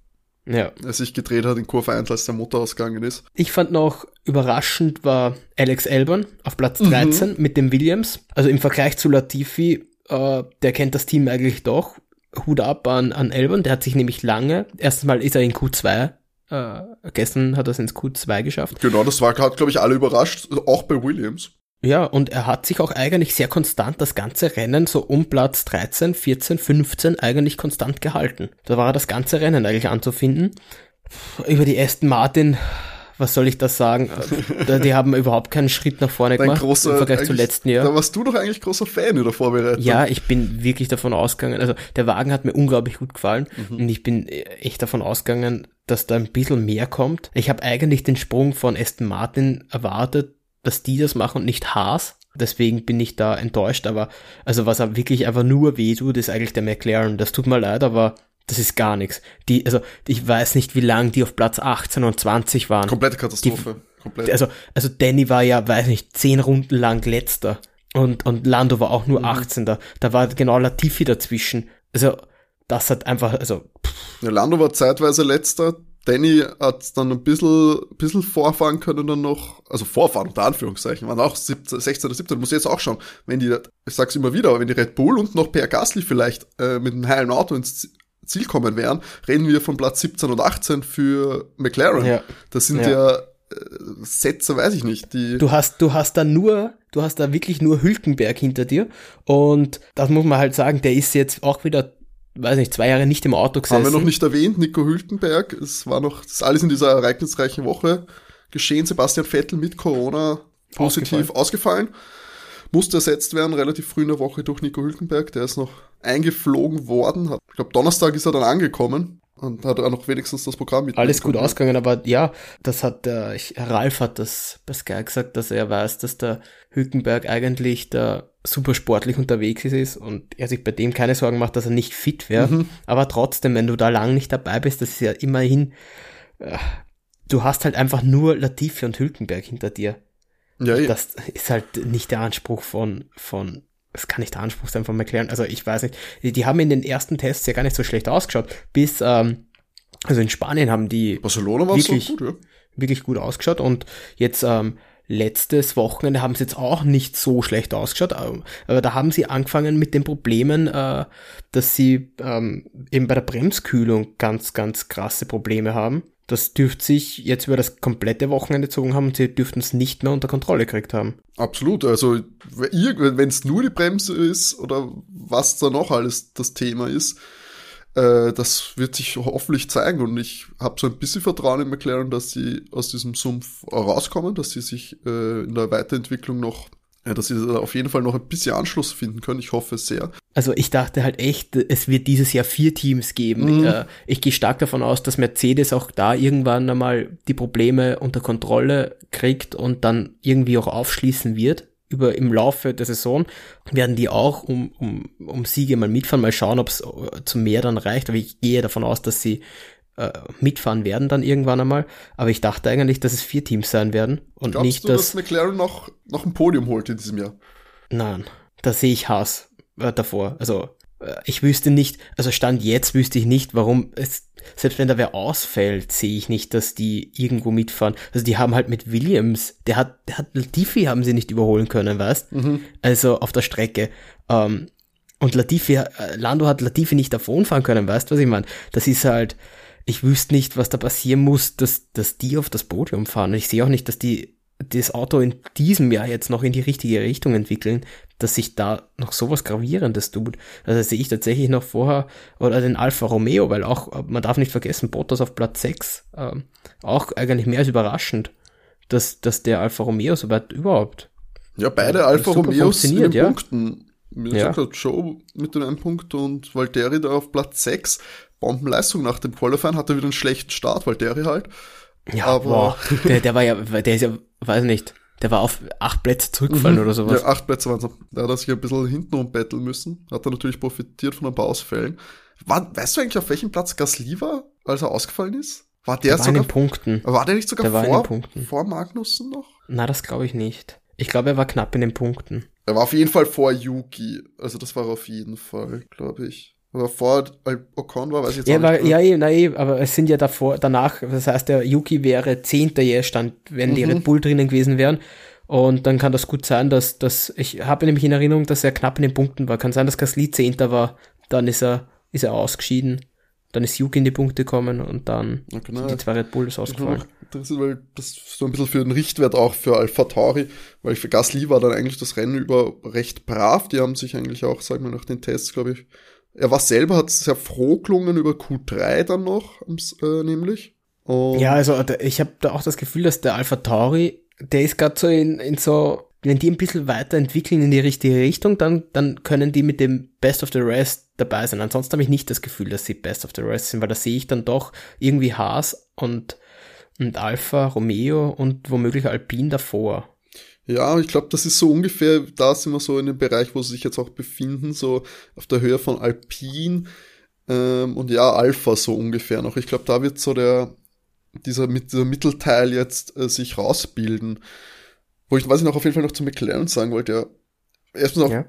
ja. er sich gedreht hat in Kurve 1, als der Motor ausgegangen ist. Ich fand noch überraschend war Alex Elbern auf Platz 13 mhm. mit dem Williams. Also im Vergleich zu Latifi, äh, der kennt das Team eigentlich doch. Hut ab an, an Elbern, der hat sich nämlich lange, erstens mal ist er in Q2 äh, gestern hat er es ins Q2 geschafft. Genau, das war, hat, glaube ich, alle überrascht, auch bei Williams. Ja, und er hat sich auch eigentlich sehr konstant das ganze Rennen so um Platz 13, 14, 15 eigentlich konstant gehalten. Da war das ganze Rennen eigentlich anzufinden. Über die Aston Martin, was soll ich das sagen? die haben überhaupt keinen Schritt nach vorne Dein gemacht großer, im Vergleich zum letzten Jahr. Da warst du doch eigentlich großer Fan in der Vorbereitung. Ja, ich bin wirklich davon ausgegangen, also der Wagen hat mir unglaublich gut gefallen mhm. und ich bin echt davon ausgegangen, dass da ein bisschen mehr kommt. Ich habe eigentlich den Sprung von Aston Martin erwartet, dass die das machen und nicht Haas. Deswegen bin ich da enttäuscht, aber also was wirklich einfach nur weh tut, ist eigentlich der McLaren. Das tut mir leid, aber das ist gar nichts. Die, also ich weiß nicht, wie lange die auf Platz 18 und 20 waren. Komplette Katastrophe. Die, Komplett. Also, also Danny war ja, weiß nicht, zehn Runden lang letzter. Und, und Lando war auch nur mhm. 18. Da war genau Latifi dazwischen. Also, das hat einfach, also. Pff. Ja, Lando war zeitweise letzter, Danny hat dann ein bisschen, bisschen vorfahren können dann noch, also vorfahren unter Anführungszeichen, waren auch 17, 16 oder 17, muss jetzt auch schauen, wenn die, ich sag's immer wieder, aber wenn die Red Bull und noch Per Gasly vielleicht äh, mit einem heilen Auto ins Ziel kommen wären, reden wir von Platz 17 und 18 für McLaren. Ja. Das sind ja, ja äh, Sätze, weiß ich nicht. Die du hast, du hast da nur, du hast da wirklich nur Hülkenberg hinter dir und das muss man halt sagen, der ist jetzt auch wieder weiß nicht, zwei Jahre nicht im Auto gesessen. Haben wir noch nicht erwähnt, Nico Hülkenberg. Es war noch, das ist alles in dieser ereignisreichen Woche geschehen. Sebastian Vettel mit Corona positiv ausgefallen. ausgefallen. Musste ersetzt werden, relativ früh in der Woche durch Nico Hülkenberg. Der ist noch eingeflogen worden. Ich glaube, Donnerstag ist er dann angekommen und hat auch noch wenigstens das Programm mit. Alles gut ausgegangen, aber ja, das hat der, ich, Ralf hat das bei Sky gesagt, dass er weiß, dass der Hülkenberg eigentlich der super sportlich unterwegs ist und er sich bei dem keine Sorgen macht, dass er nicht fit wäre. Mhm. Aber trotzdem, wenn du da lang nicht dabei bist, das ist ja immerhin, äh, du hast halt einfach nur Latifi und Hülkenberg hinter dir. Ja, ja. Das ist halt nicht der Anspruch von, von, das kann nicht der Anspruch sein von McLaren. Also ich weiß nicht, die, die haben in den ersten Tests ja gar nicht so schlecht ausgeschaut. Bis, ähm, also in Spanien haben die Barcelona war wirklich, so gut, ja. wirklich gut ausgeschaut und jetzt ähm, letztes Wochenende haben sie jetzt auch nicht so schlecht ausgeschaut, aber da haben sie angefangen mit den Problemen, äh, dass sie ähm, eben bei der Bremskühlung ganz, ganz krasse Probleme haben. Das dürfte sich jetzt über das komplette Wochenende gezogen haben und sie dürften es nicht mehr unter Kontrolle gekriegt haben. Absolut. Also, wenn es nur die Bremse ist oder was da noch alles das Thema ist, äh, das wird sich hoffentlich zeigen und ich habe so ein bisschen Vertrauen in McLaren, dass sie aus diesem Sumpf rauskommen, dass sie sich äh, in der Weiterentwicklung noch ja, dass sie auf jeden Fall noch ein bisschen Anschluss finden können. Ich hoffe sehr. Also ich dachte halt echt, es wird dieses Jahr vier Teams geben. Mhm. Äh, ich gehe stark davon aus, dass Mercedes auch da irgendwann einmal die Probleme unter Kontrolle kriegt und dann irgendwie auch aufschließen wird über im Laufe der Saison werden die auch um, um, um Siege mal mitfahren, mal schauen, ob es äh, zu mehr dann reicht. Aber ich gehe davon aus, dass sie äh, mitfahren werden dann irgendwann einmal. Aber ich dachte eigentlich, dass es vier Teams sein werden und Glaubst nicht, du, dass, dass McLaren noch, noch ein Podium holt in diesem Jahr? Nein, da sehe ich Haas äh, davor. Also ich wüsste nicht, also Stand jetzt wüsste ich nicht, warum es selbst wenn da wer ausfällt, sehe ich nicht, dass die irgendwo mitfahren. Also die haben halt mit Williams, der hat, der hat Latifi haben sie nicht überholen können, weißt? Mhm. Also auf der Strecke. Ähm, und Latifi, äh, Lando hat Latifi nicht davon fahren können, weißt du, was ich meine? Das ist halt, ich wüsste nicht, was da passieren muss, dass, dass die auf das Podium fahren. Und ich sehe auch nicht, dass die das Auto in diesem Jahr jetzt noch in die richtige Richtung entwickeln, dass sich da noch sowas Gravierendes tut. Also sehe ich tatsächlich noch vorher, oder den Alfa Romeo, weil auch, man darf nicht vergessen, Bottas auf Platz 6, ähm, auch eigentlich mehr als überraschend, dass, dass der Alfa Romeo so weit überhaupt. Ja, beide Alfa Romeos in den ja. Punkten. Wie ja. gesagt, Joe mit dem einen Punkt und Valtteri da auf Platz 6. Bombenleistung nach dem Qualifying, hatte wieder einen schlechten Start, Valtteri halt. Ja, aber boah, der, der war ja, der ist ja, weiß nicht, der war auf acht Plätze zurückgefallen mhm. oder sowas. Ja, acht Plätze waren es. Da hat er sich ein bisschen hinten umbetteln müssen. Hat er natürlich profitiert von ein paar Ausfällen. War, weißt du eigentlich, auf welchem Platz Gasly war, als er ausgefallen ist? War der, der war sogar, in den Punkten. War der nicht sogar der vor, vor Magnussen noch? Na, das glaube ich nicht. Ich glaube, er war knapp in den Punkten. Er war auf jeden Fall vor Yuki. Also das war auf jeden Fall, glaube ich. Aber vor Ocon war, weiß ich jetzt ja, auch war, nicht. Ja, nein, eh, aber es sind ja davor, danach, das heißt, der Yuki wäre Zehnter stand, wenn mhm. die Red Bull drinnen gewesen wären. Und dann kann das gut sein, dass, dass ich habe nämlich in Erinnerung, dass er knapp in den Punkten war. Kann sein, dass Gasly Zehnter war, dann ist er, ist er ausgeschieden. dann ist Yuki in die Punkte gekommen und dann Ja, genau. sind die zwei Red Bulls ausgefallen. Das ist, weil das so ein bisschen für den Richtwert auch für Alpha Tauri, weil für Gasly war dann eigentlich das Rennen über recht brav. Die haben sich eigentlich auch, sagen wir nach den Tests, glaube ich, er war selber, hat sehr froh gelungen über Q3 dann noch, äh, nämlich. Und Ja, also ich habe da auch das Gefühl, dass der Alpha Tauri, der ist gerade so in, in so, wenn die ein bisschen weiterentwickeln in die richtige Richtung, dann, dann können die mit dem Best of the Rest dabei sein. Ansonsten habe ich nicht das Gefühl, dass sie Best of the Rest sind, weil da sehe ich dann doch irgendwie Haas und, und Alpha, Romeo und womöglich Alpine davor. Ja, ich glaube, das ist so ungefähr, da sind wir so in dem Bereich, wo sie sich jetzt auch befinden, so auf der Höhe von Alpine ähm, und ja, Alpha so ungefähr noch. Ich glaube, da wird so der, dieser, dieser Mittelteil jetzt äh, sich rausbilden. Wo ich, was ich noch auf jeden Fall noch zu McLaren sagen wollte, ja, erstens auch Ja.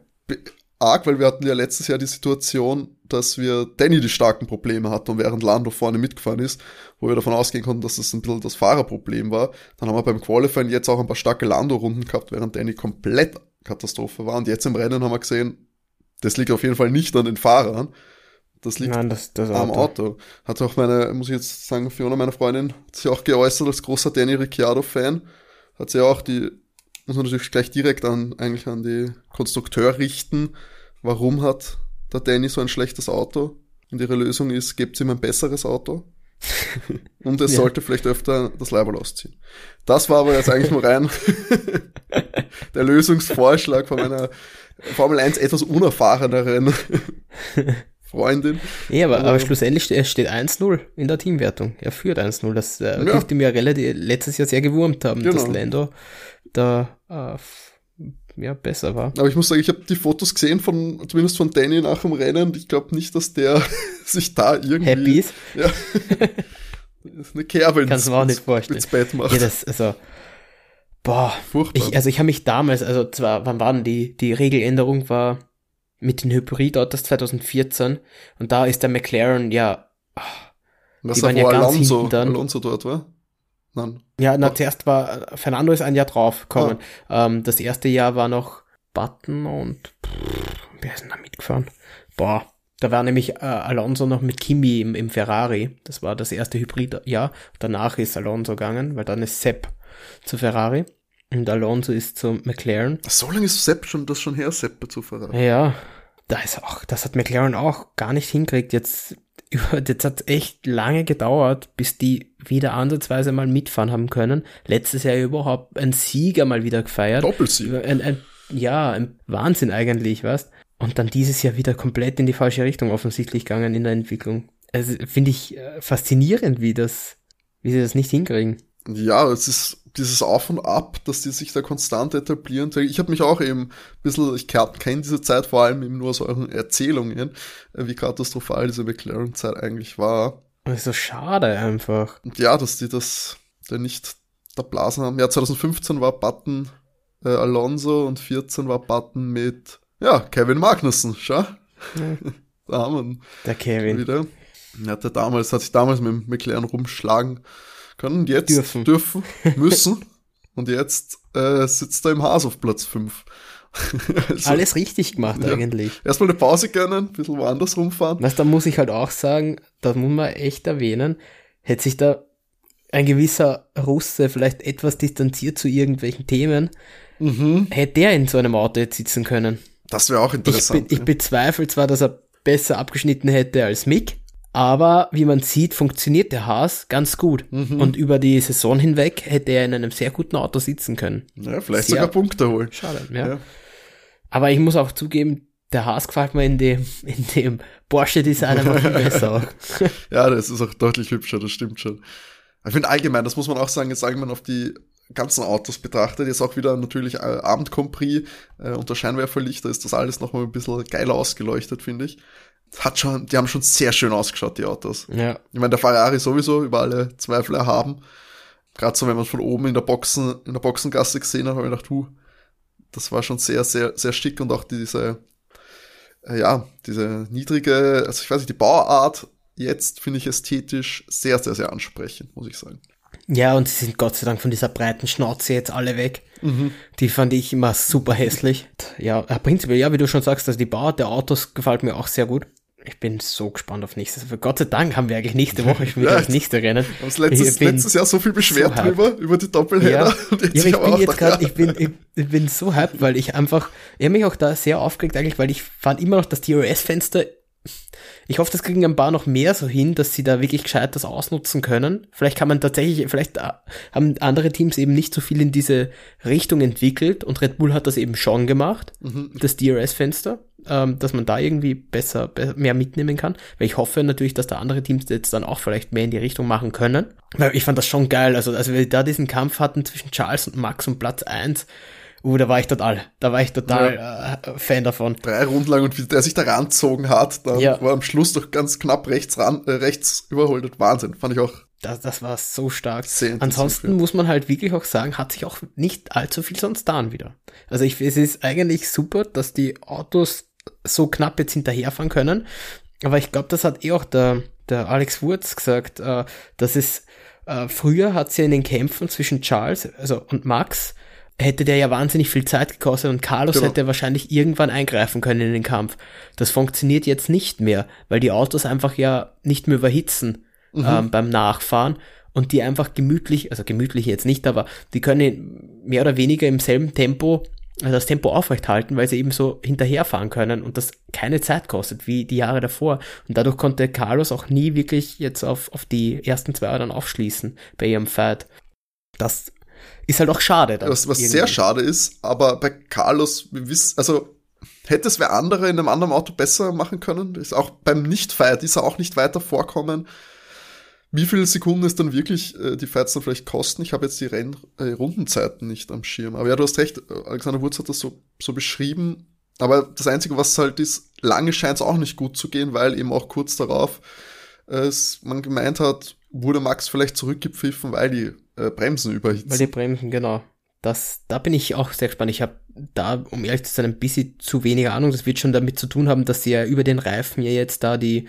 arg, weil wir hatten ja letztes Jahr die Situation, dass wir Danny die starken Probleme hatten und während Lando vorne mitgefahren ist, wo wir davon ausgehen konnten, dass das ein bisschen das Fahrerproblem war. Dann haben wir beim Qualifying jetzt auch ein paar starke Lando-Runden gehabt, während Danny komplett Katastrophe war. Und jetzt im Rennen haben wir gesehen, das liegt auf jeden Fall nicht an den Fahrern. Das liegt Nein, das, das am Auto. Auto. Hat auch meine, muss ich jetzt sagen, Fiona, meine Freundin, hat sich auch geäußert als großer Danny Ricciardo-Fan. Hat sie auch die, muss man natürlich gleich direkt an, eigentlich an die Konstrukteur richten. Warum hat der Danny so ein schlechtes Auto? Und ihre Lösung ist, gebt ihm ein besseres Auto. Und es Ja. sollte vielleicht öfter das Leiberl ausziehen. Das war aber jetzt eigentlich nur rein der Lösungsvorschlag von meiner Formel 1 etwas unerfahreneren Freundin. Ja, aber, aber Aber- schlussendlich ste- es steht 1-0 in der Teamwertung. Er führt 1-0. Das äh, Ja. dürfte mir relativ letztes Jahr sehr gewurmt haben, dass Genau. Lando da äh, ja, besser war. Aber ich muss sagen, ich habe die Fotos gesehen von, zumindest von Danny nach dem Rennen. und Ich glaube nicht, dass der sich da irgendwie Happy ist. Ja, eine Kerbe ins, Kannst du mir auch nicht vorstellen. ins Bett macht. Ja, das, also, boah. Furchtbar. Ich, also ich habe mich damals, also zwar, wann war denn die, die Regeländerung war mit den Hybrid-Autos 2014 und da ist der McLaren, ja, Was die waren ja ganz Alonso, hinten dann. Alonso dort war? Nein. ja, na, Oh. zuerst war, Fernando ist ein Jahr drauf gekommen. Ähm, das erste Jahr war noch Button und, pff, wer ist denn da mitgefahren? Boah, da war nämlich äh, Alonso noch mit Kimi im, im Ferrari. Das war das erste Hybrid-Jahr. Danach ist Alonso gegangen, weil dann ist Sepp zu Ferrari und Alonso ist zu McLaren. So lange ist Sepp schon, das schon her, Sepp zu verraten. Ja, da ist auch, das hat McLaren auch gar nicht hinkriegt. Jetzt, jetzt hat echt lange gedauert, bis die wieder ansatzweise mal mitfahren haben können. Letztes Jahr überhaupt ein Sieger mal wieder gefeiert. Doppelsieg. Ein, ein, ja, ein Wahnsinn eigentlich, was? Und dann dieses Jahr wieder komplett in die falsche Richtung offensichtlich gegangen in der Entwicklung. Also finde ich äh, faszinierend, wie das, wie sie das nicht hinkriegen. Ja, es ist dieses Auf und Ab, dass die sich da konstant etablieren. Ich habe mich auch eben ein bisschen, ich kenne diese Zeit vor allem eben nur aus euren Erzählungen, äh, wie katastrophal diese McLaren-Zeit eigentlich war. Das ist so schade einfach. Und ja, dass die das da nicht da blasen haben. Ja, 2015 war Button äh, Alonso und 14 war Button mit, ja, Kevin Magnussen, schau. da haben wir ihn Der Kevin. wieder. Er hat, ja damals, hat sich damals mit dem McLaren rumschlagen können. Jetzt Dürfen. dürfen, müssen. Und jetzt äh, sitzt er im Haas auf Platz 5. also, Alles richtig gemacht Ja. eigentlich. Erstmal eine Pause gönnen, ein bisschen woanders rumfahren. Was, da muss ich halt auch sagen, das muss man echt erwähnen, hätte sich da ein gewisser Russe vielleicht etwas distanziert zu irgendwelchen Themen, Mhm. hätte der in so einem Auto jetzt sitzen können. Das wäre auch Ich, be interessant. ich ja. bezweifle zwar, dass er besser abgeschnitten hätte als Mick, aber wie man sieht, funktioniert der Haas ganz gut. Mhm. Und über die Saison hinweg hätte er in einem sehr guten Auto sitzen können. ja, vielleicht sehr- sogar Punkte holen. Schade, ja. Ja. Aber ich muss auch zugeben, der Haas gefällt mir in dem, in dem Porsche-Design einfach viel besser. Ja, das ist auch deutlich hübscher, das stimmt schon. Ich finde allgemein, das muss man auch sagen, jetzt allgemein auf die ganzen Autos betrachtet, jetzt auch wieder natürlich äh, Abendcompris äh, unter Scheinwerferlichter ist das alles nochmal ein bisschen geiler ausgeleuchtet, finde ich. Hat schon, die haben schon sehr schön ausgeschaut, die Autos. Ja, Ich meine, der Ferrari sowieso über alle Zweifel erhaben. Gerade so, wenn man es von oben in der Boxen, in der Boxengasse gesehen hat, habe ich gedacht, huh, das war schon sehr, sehr, sehr schick und auch diese, äh, ja, diese niedrige, also ich weiß nicht, die Bauart jetzt finde ich ästhetisch sehr, sehr, sehr ansprechend, muss ich sagen. Ja, und sie sind Gott sei Dank von dieser breiten Schnauze jetzt alle weg. Die fand ich immer super hässlich. Ja, äh, prinzipiell, ja, wie du schon sagst, also die Bauart der Autos gefällt mir auch sehr gut. Ich bin so gespannt auf nächstes. Gott sei Dank haben wir eigentlich nächste Woche schon wieder ja, das nächste Rennen. Haben letztes, letztes Jahr so viel beschwert so drüber, über die Doppelheader. Ja, ja ich bin jetzt gerade, ich bin, ich, ich, bin so hyped, weil ich einfach, ich habe mich auch da sehr aufgeregt eigentlich, weil ich fand immer noch das DRS-Fenster ich hoffe, das kriegen ein paar noch mehr so hin, dass sie da wirklich gescheit das ausnutzen können. Vielleicht kann man tatsächlich, vielleicht äh, haben andere Teams eben nicht so viel in diese Richtung entwickelt und Red Bull hat das eben schon gemacht, mhm. das DRS-Fenster, ähm, dass man da irgendwie besser, mehr mitnehmen kann. Weil ich hoffe natürlich, dass da andere Teams jetzt dann auch vielleicht mehr in die Richtung machen können. Weil ich fand das schon geil. Also, als wir da diesen Kampf hatten zwischen Charles und Max um Platz eins Uh, da war ich total, da war ich total ja. äh, Fan davon. Drei Runden lang und wie der sich da ranzogen hat, da ja. war am Schluss doch ganz knapp rechts ran, äh, rechts überholt. Wahnsinn, fand ich auch. Das, das war so stark. Ansonsten muss man halt wirklich auch sagen, hat sich auch nicht allzu viel sonst getan wieder. Also ich, es ist eigentlich super, dass die Autos so knapp jetzt hinterherfahren können. Aber ich glaube, das hat eh auch der, der Alex Wurz gesagt, äh, dass es äh, früher hat sie ja in den Kämpfen zwischen Charles also und Max hätte der ja wahnsinnig viel Zeit gekostet und Carlos genau. hätte wahrscheinlich irgendwann eingreifen können in den Kampf. Das funktioniert jetzt nicht mehr, weil die Autos einfach ja nicht mehr überhitzen mhm. ähm, beim Nachfahren und die einfach gemütlich, also gemütlich jetzt nicht, aber die können mehr oder weniger im selben Tempo also das Tempo aufrechthalten, weil sie eben so hinterherfahren können und das keine Zeit kostet, wie die Jahre davor. Und dadurch konnte Carlos auch nie wirklich jetzt auf, auf die ersten zwei dann aufschließen bei ihrem Fight. Das ist halt auch schade. was was sehr schade ist, aber bei Carlos, wir wissen, also hätte es wer andere in einem anderen Auto besser machen können. Ist auch beim Nicht-Fight ist er auch nicht weiter vorkommen. Wie viele Sekunden es dann wirklich äh, die Fights dann vielleicht kosten? Ich habe jetzt die Renn äh, Rundenzeiten nicht am Schirm. Aber ja, du hast recht, Alexander Wurz hat das so, so beschrieben. Aber das Einzige, was halt ist, lange scheint es auch nicht gut zu gehen, weil eben auch kurz darauf äh, es, man gemeint hat, wurde Max vielleicht zurückgepfiffen, weil die äh, Bremsen überhitzen. Weil die Bremsen, genau. Das, da bin ich auch sehr gespannt. Ich habe da, um ehrlich zu sein, ein bisschen zu wenig Ahnung. Das wird schon damit zu tun haben, dass sie ja über den Reifen ja jetzt da die,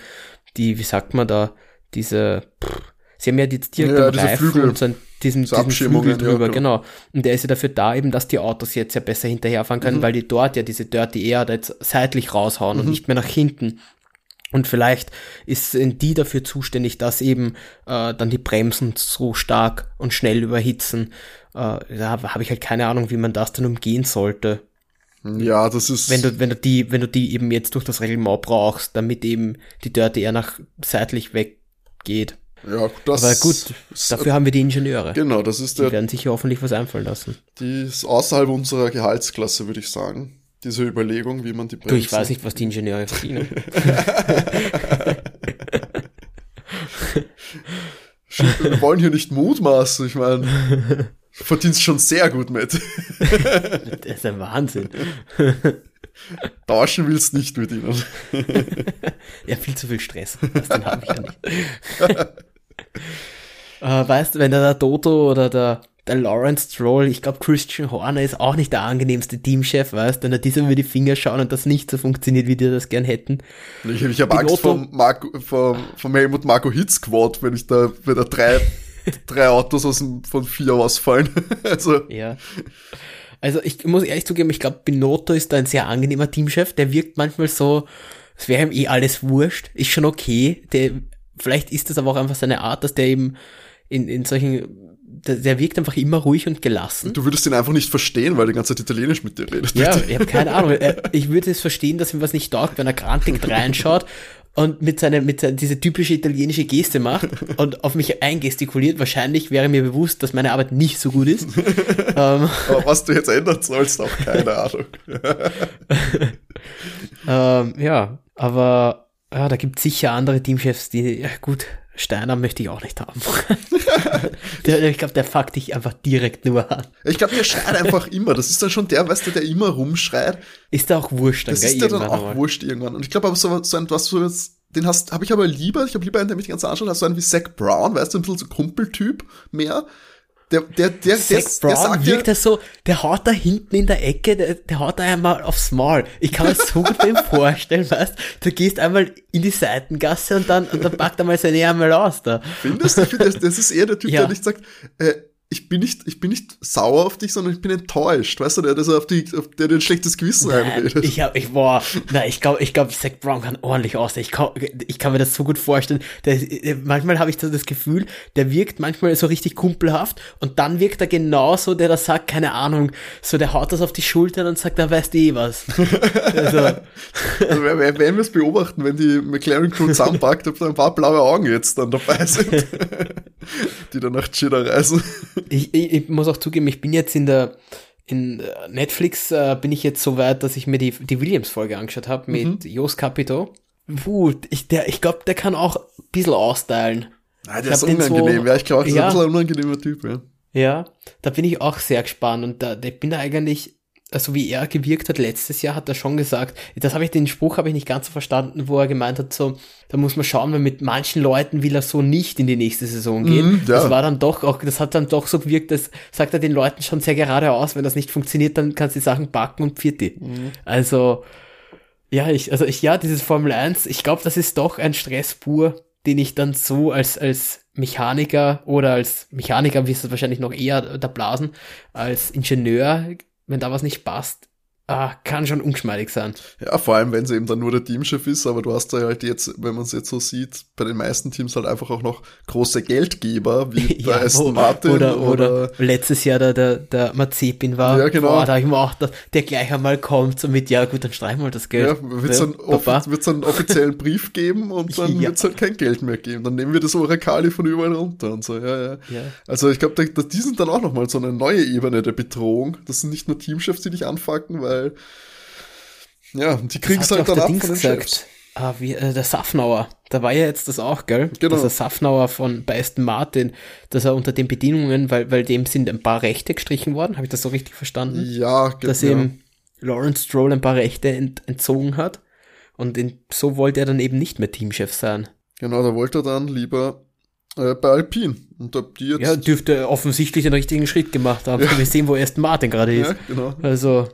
die, wie sagt man da, diese, pff, sie haben ja jetzt direkt ja, am Reifen Flügel, und so diesen, diesen Flügel drüber, ja, genau. Und der ist ja dafür da eben, dass die Autos jetzt ja besser hinterherfahren können, mhm. weil die dort ja diese Dirty Air da jetzt seitlich raushauen mhm. und nicht mehr nach hinten. Und vielleicht ist, sind die dafür zuständig, dass eben äh, dann die Bremsen so stark und schnell überhitzen. Äh, da habe ich halt keine Ahnung, wie man das dann umgehen sollte. Ja, das ist. Wenn du, wenn du die, wenn du die eben jetzt durch das Reglement brauchst, damit eben die Dörte eher nach seitlich weggeht. Ja, das Aber gut, dafür haben wir die Ingenieure. Genau, das ist der. Die werden sich hoffentlich was einfallen lassen. Die ist außerhalb unserer Gehaltsklasse, würde ich sagen diese Überlegung, wie man die Bremsen... Du, ich weiß nicht, was die Ingenieure verdienen. Wir wollen hier nicht mutmaßen, ich meine, du verdienst schon sehr gut mit. das ist ein Wahnsinn. Tauschen willst nicht mit ihnen. ja, viel zu viel Stress. Das den habe ich ja nicht. äh, weißt du, wenn da der Toto oder der der Lawrence Stroll, ich glaube Christian Horner ist auch nicht der angenehmste Teamchef, weißt, wenn er diesem über die Finger schauen und das nicht so funktioniert, wie die das gern hätten. Ich, ich habe Angst vom, Marco, vom, vom Helmut Marco Hit Squad, wenn ich da, wenn da drei, drei Autos aus dem, von vier ausfallen. also. Ja. Also ich muss ehrlich zugeben, ich glaube, Binotto ist da ein sehr angenehmer Teamchef, der wirkt manchmal so, es wäre ihm eh alles wurscht, ist schon okay, der, vielleicht ist das aber auch einfach seine Art, dass der eben in, in solchen der, der wirkt einfach immer ruhig und gelassen. Du würdest ihn einfach nicht verstehen, weil er die ganze Zeit Italienisch mit dir redet. Ja, ich habe keine Ahnung. Ich würde es verstehen, dass ihm was nicht taugt, wenn er grantig reinschaut und mit seiner, mit seiner, diese typische italienische Geste macht und auf mich eingestikuliert. Wahrscheinlich wäre mir bewusst, dass meine Arbeit nicht so gut ist. ähm, Aber was du jetzt ändern sollst, auch keine Ahnung. ähm, ja, aber ja, da gibt es sicher andere Teamchefs, die, ja gut, Steiner möchte ich auch nicht haben. der, ich glaube, der fuckt dich einfach direkt nur an. Ich glaube, der schreit einfach immer. Das ist dann schon der, weißt du, der immer rumschreit. Ist der auch wurscht dann, Das ist der dann auch einmal. wurscht irgendwann. Und ich glaube aber so, so ein, was du jetzt, den hast, habe ich aber lieber, ich habe lieber einen, der mich ganz anschaut, hast so einen wie Zach Brown, weißt du, ein bisschen so Kumpeltyp mehr, der, der, der, Zach der, Brown der sagt wirkt ja, so, der haut da hinten in der Ecke, der, der haut da einmal aufs Maul. Ich kann mir so gut dem vorstellen, weißt du, gehst einmal in die Seitengasse und dann, und dann packt er mal seine einmal aus da. Findest du? Das, das ist eher der Typ, ja. der nicht sagt, äh, ich bin nicht, ich bin nicht sauer auf dich, sondern ich bin enttäuscht. Weißt du, der, der, auf die, auf der dir ein schlechtes Gewissen Nein, reinredet. ich hab, ich, boah, na, ich glaube, ich glaube, Zach Brown kann ordentlich aussehen. Ich kann, ich kann mir das so gut vorstellen. Der, der, manchmal habe ich so das Gefühl, der wirkt manchmal so richtig kumpelhaft und dann wirkt er genauso, der das sagt, keine Ahnung, so der haut das auf die Schultern und sagt, da weißt du eh was. also, also werden wir es beobachten, wenn die McLaren Crew zusammenpackt, ob da ein paar blaue Augen jetzt dann dabei sind, die dann nach Chida reisen ich, ich, ich muss auch zugeben, ich bin jetzt in der in Netflix äh, bin ich jetzt so weit, dass ich mir die, die Williams-Folge angeschaut habe mit mhm. Jos Capito. Puh, ich, der, ich glaube, der kann auch ein bisschen austeilen. Ah, der ist unangenehm, so, ja, ich glaube, er ist ein bisschen ein unangenehmer Typ, ja. Ja, da bin ich auch sehr gespannt und da, da bin da eigentlich also wie er gewirkt hat letztes Jahr, hat er schon gesagt, das habe ich, den Spruch habe ich nicht ganz so verstanden, wo er gemeint hat, so, da muss man schauen, weil mit manchen Leuten will er so nicht in die nächste Saison gehen. Mm, ja. Das war dann doch auch, das hat dann doch so gewirkt, das sagt er den Leuten schon sehr geradeaus, wenn das nicht funktioniert, dann kannst du die Sachen backen und pfiat mm. Also, ja, ich, also ich, ja, dieses Formel 1, ich glaube, das ist doch ein Stress pur, den ich dann so als, als Mechaniker oder als Mechaniker wirst du wahrscheinlich noch eher da blasen, als Ingenieur wenn da was nicht passt, ah, kann schon ungeschmeidig sein. Ja, vor allem, wenn es eben dann nur der Teamchef ist, aber du hast da halt jetzt, wenn man es jetzt so sieht, bei den meisten Teams halt einfach auch noch große Geldgeber, wie bei ja, Aston Martin. Oder, oder, oder, letztes Jahr der, der, der Mazepin war. Ja, genau. Boah, da habe ich mir auch, dass der gleich einmal kommt, so mit, ja gut, dann streichen wir das Geld. Ja, wird es einen, einen offiziellen Brief geben und dann ja. wird es halt kein Geld mehr geben. Dann nehmen wir das Orakali von überall runter und so, ja, ja. ja. Also ich glaube, die sind dann auch nochmal so eine neue Ebene der Bedrohung. Das sind nicht nur Teamchefs, die dich anfacken, weil weil ja, die kriegen es halt dann ab von den Chefs. Ah, wie, äh, der Safnauer, da war ja jetzt das auch, gell? Genau. Dass der Safnauer von bei Aston Martin, dass er unter den Bedingungen, weil, weil dem sind ein paar Rechte gestrichen worden, habe ich das so richtig verstanden? Ja, genau. Dass ihm Lawrence Stroll ein paar Rechte ent, entzogen hat und in, so wollte er dann eben nicht mehr Teamchef sein. Genau, da wollte er dann lieber äh, bei Alpine. Und ob die jetzt ja, dürfte offensichtlich den richtigen Schritt gemacht haben. Ja. Wir sehen, wo Aston Martin gerade ist. Ja, genau. Also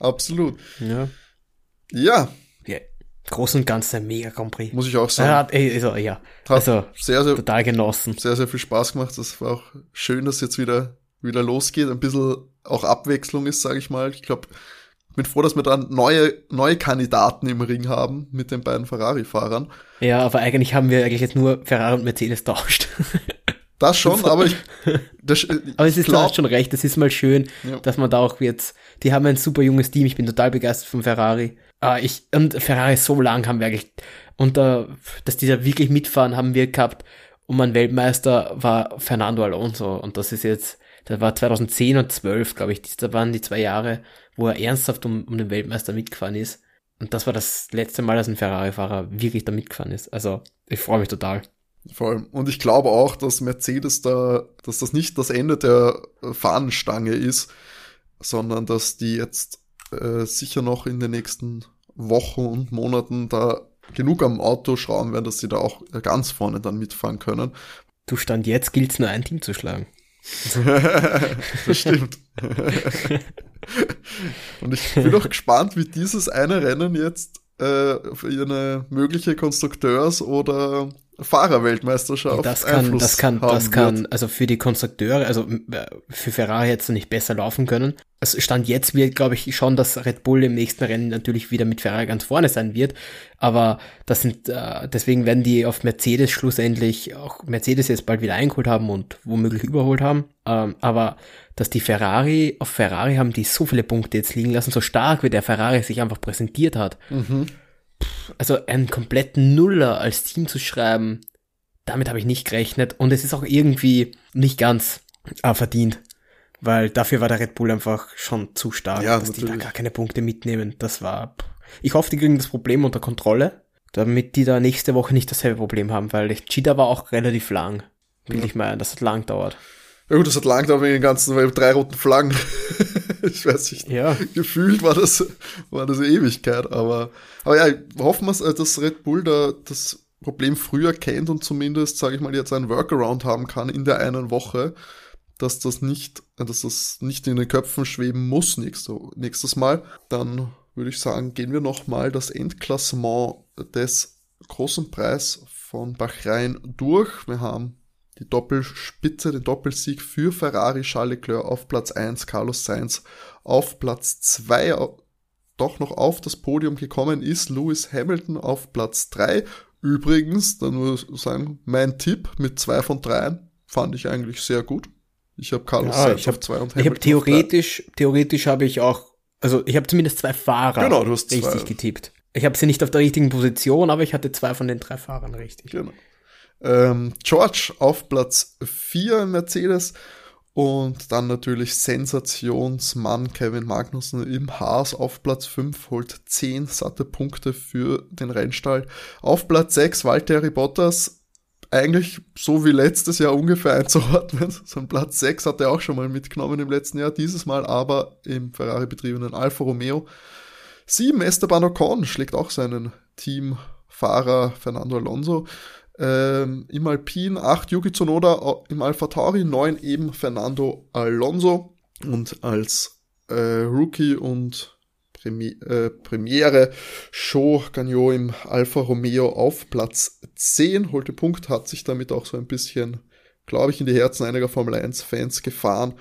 Absolut. Ja. Ja. ja. Groß und Ganzen ein mega Grand Prix. Muss ich auch sagen. Hat, also, ja. Hat also, sehr, sehr, total genossen. Sehr, sehr viel Spaß gemacht. Das war auch schön, dass jetzt wieder, wieder losgeht. Ein bisschen auch Abwechslung ist, sage ich mal. Ich glaube, bin froh, dass wir dann neue, neue Kandidaten im Ring haben mit den beiden Ferrari-Fahrern. Ja, aber eigentlich haben wir eigentlich jetzt nur Ferrari und Mercedes tauscht. Das schon, aber ich. Das, aber es ist glaub, schon recht, es ist mal schön, ja. dass man da auch jetzt. Die haben ein super junges Team, ich bin total begeistert von Ferrari. Ah, ich, und Ferrari so lang haben wir eigentlich. Und uh, dass die da wirklich mitfahren, haben wir gehabt. Und mein Weltmeister war Fernando Alonso. Und das ist jetzt, das war 2010 und 12, glaube ich. Da waren die zwei Jahre, wo er ernsthaft um, um den Weltmeister mitgefahren ist. Und das war das letzte Mal, dass ein Ferrari-Fahrer wirklich da mitgefahren ist. Also, ich freue mich total. Vor allem. Und ich glaube auch, dass Mercedes da, dass das nicht das Ende der Fahnenstange ist, sondern dass die jetzt äh, sicher noch in den nächsten Wochen und Monaten da genug am Auto schrauben werden, dass sie da auch ganz vorne dann mitfahren können. Du stand jetzt gilt's nur ein Team zu schlagen. das stimmt. und ich bin auch gespannt, wie dieses eine Rennen jetzt äh, für eine mögliche Konstrukteurs- oder Fahrerweltmeisterschaft. Das kann, Einfluss das kann, das kann, wird. also für die Konstrukteure, also äh, für Ferrari hätte es nicht besser laufen können. Es stand jetzt wird, glaube ich, schon, dass Red Bull im nächsten Rennen natürlich wieder mit Ferrari ganz vorne sein wird. Aber das sind, äh, deswegen werden die auf Mercedes schlussendlich auch Mercedes jetzt bald wieder eingeholt haben und womöglich überholt haben. Ähm, aber dass die Ferrari, auf Ferrari haben die so viele Punkte jetzt liegen lassen, so stark wie der Ferrari sich einfach präsentiert hat. Mhm also einen kompletten Nuller als Team zu schreiben, damit habe ich nicht gerechnet. Und es ist auch irgendwie nicht ganz äh, verdient. Weil dafür war der Red Bull einfach schon zu stark, ja, dass natürlich. die da gar keine Punkte mitnehmen. Das war. Ich hoffe, die kriegen das Problem unter Kontrolle, damit die da nächste Woche nicht dasselbe Problem haben, weil Cheetah war auch relativ lang. Will ja. ich mal, das hat lang dauert. Ja gut, das hat lang gedauert wegen den ganzen weil drei roten Flaggen. Ich weiß nicht. Ja. Gefühlt war das, war das eine Ewigkeit, aber, aber ja, hoffen wir, äh, dass Red Bull da das Problem früher kennt und zumindest, sage ich mal, jetzt einen Workaround haben kann in der einen Woche, dass das nicht, dass das nicht in den Köpfen schweben muss nächstes, nächstes Mal. Dann würde ich sagen, gehen wir nochmal das Endklassement des großen Preis von Bachrein durch. Wir haben die Doppelspitze, den Doppelsieg für Ferrari, Charles Leclerc auf Platz 1, Carlos Sainz auf Platz 2, doch noch auf das Podium gekommen ist Lewis Hamilton auf Platz 3. Übrigens, dann nur sagen, mein Tipp mit zwei von dreien fand ich eigentlich sehr gut. Ich habe Carlos ja, Sainz ich hab, auf zwei und Hamilton Ich habe theoretisch, theoretisch habe ich auch, also ich habe zumindest zwei Fahrer genau, du hast richtig zwei. getippt. Ich habe sie nicht auf der richtigen Position, aber ich hatte zwei von den drei Fahrern richtig. Genau. Ähm, George auf Platz 4 im Mercedes und dann natürlich Sensationsmann Kevin Magnussen im Haas auf Platz 5 holt 10 satte Punkte für den Rennstall. Auf Platz 6 Valtteri Bottas eigentlich so wie letztes Jahr ungefähr einzuordnen. So ein Platz 6 hat er auch schon mal mitgenommen im letzten Jahr, dieses Mal aber im Ferrari betriebenen Alfa Romeo. 7 Esteban Ocon schlägt auch seinen Teamfahrer Fernando Alonso ähm, im Alpin, 8 Yuki Tsunoda im Alpha Tauri, 9 eben Fernando Alonso und als äh, Rookie und Premi äh, Premiere Show Gagnon im Alfa Romeo auf Platz 10, holte Punkt, hat sich damit auch so ein bisschen, glaube ich, in die Herzen einiger Formel 1 Fans gefahren.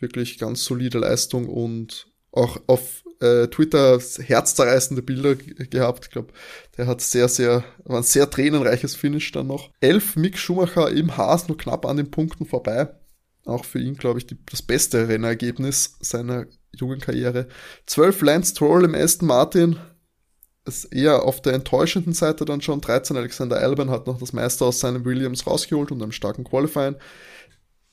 Wirklich ganz solide Leistung und auch auf äh, Twitter herzzerreißende Bilder gehabt. Ich glaube, der hat sehr, sehr, war ein sehr tränenreiches Finish dann noch. Elf Mick Schumacher im Haas, nur knapp an den Punkten vorbei. Auch für ihn, glaube ich, die, das beste Rennergebnis seiner jungen Karriere. Zwölf Lance Stroll im Aston Martin. Ist eher auf der enttäuschenden Seite dann schon. 13 Alexander Albon hat noch das Meister aus seinem Williams rausgeholt und einem starken Qualifying.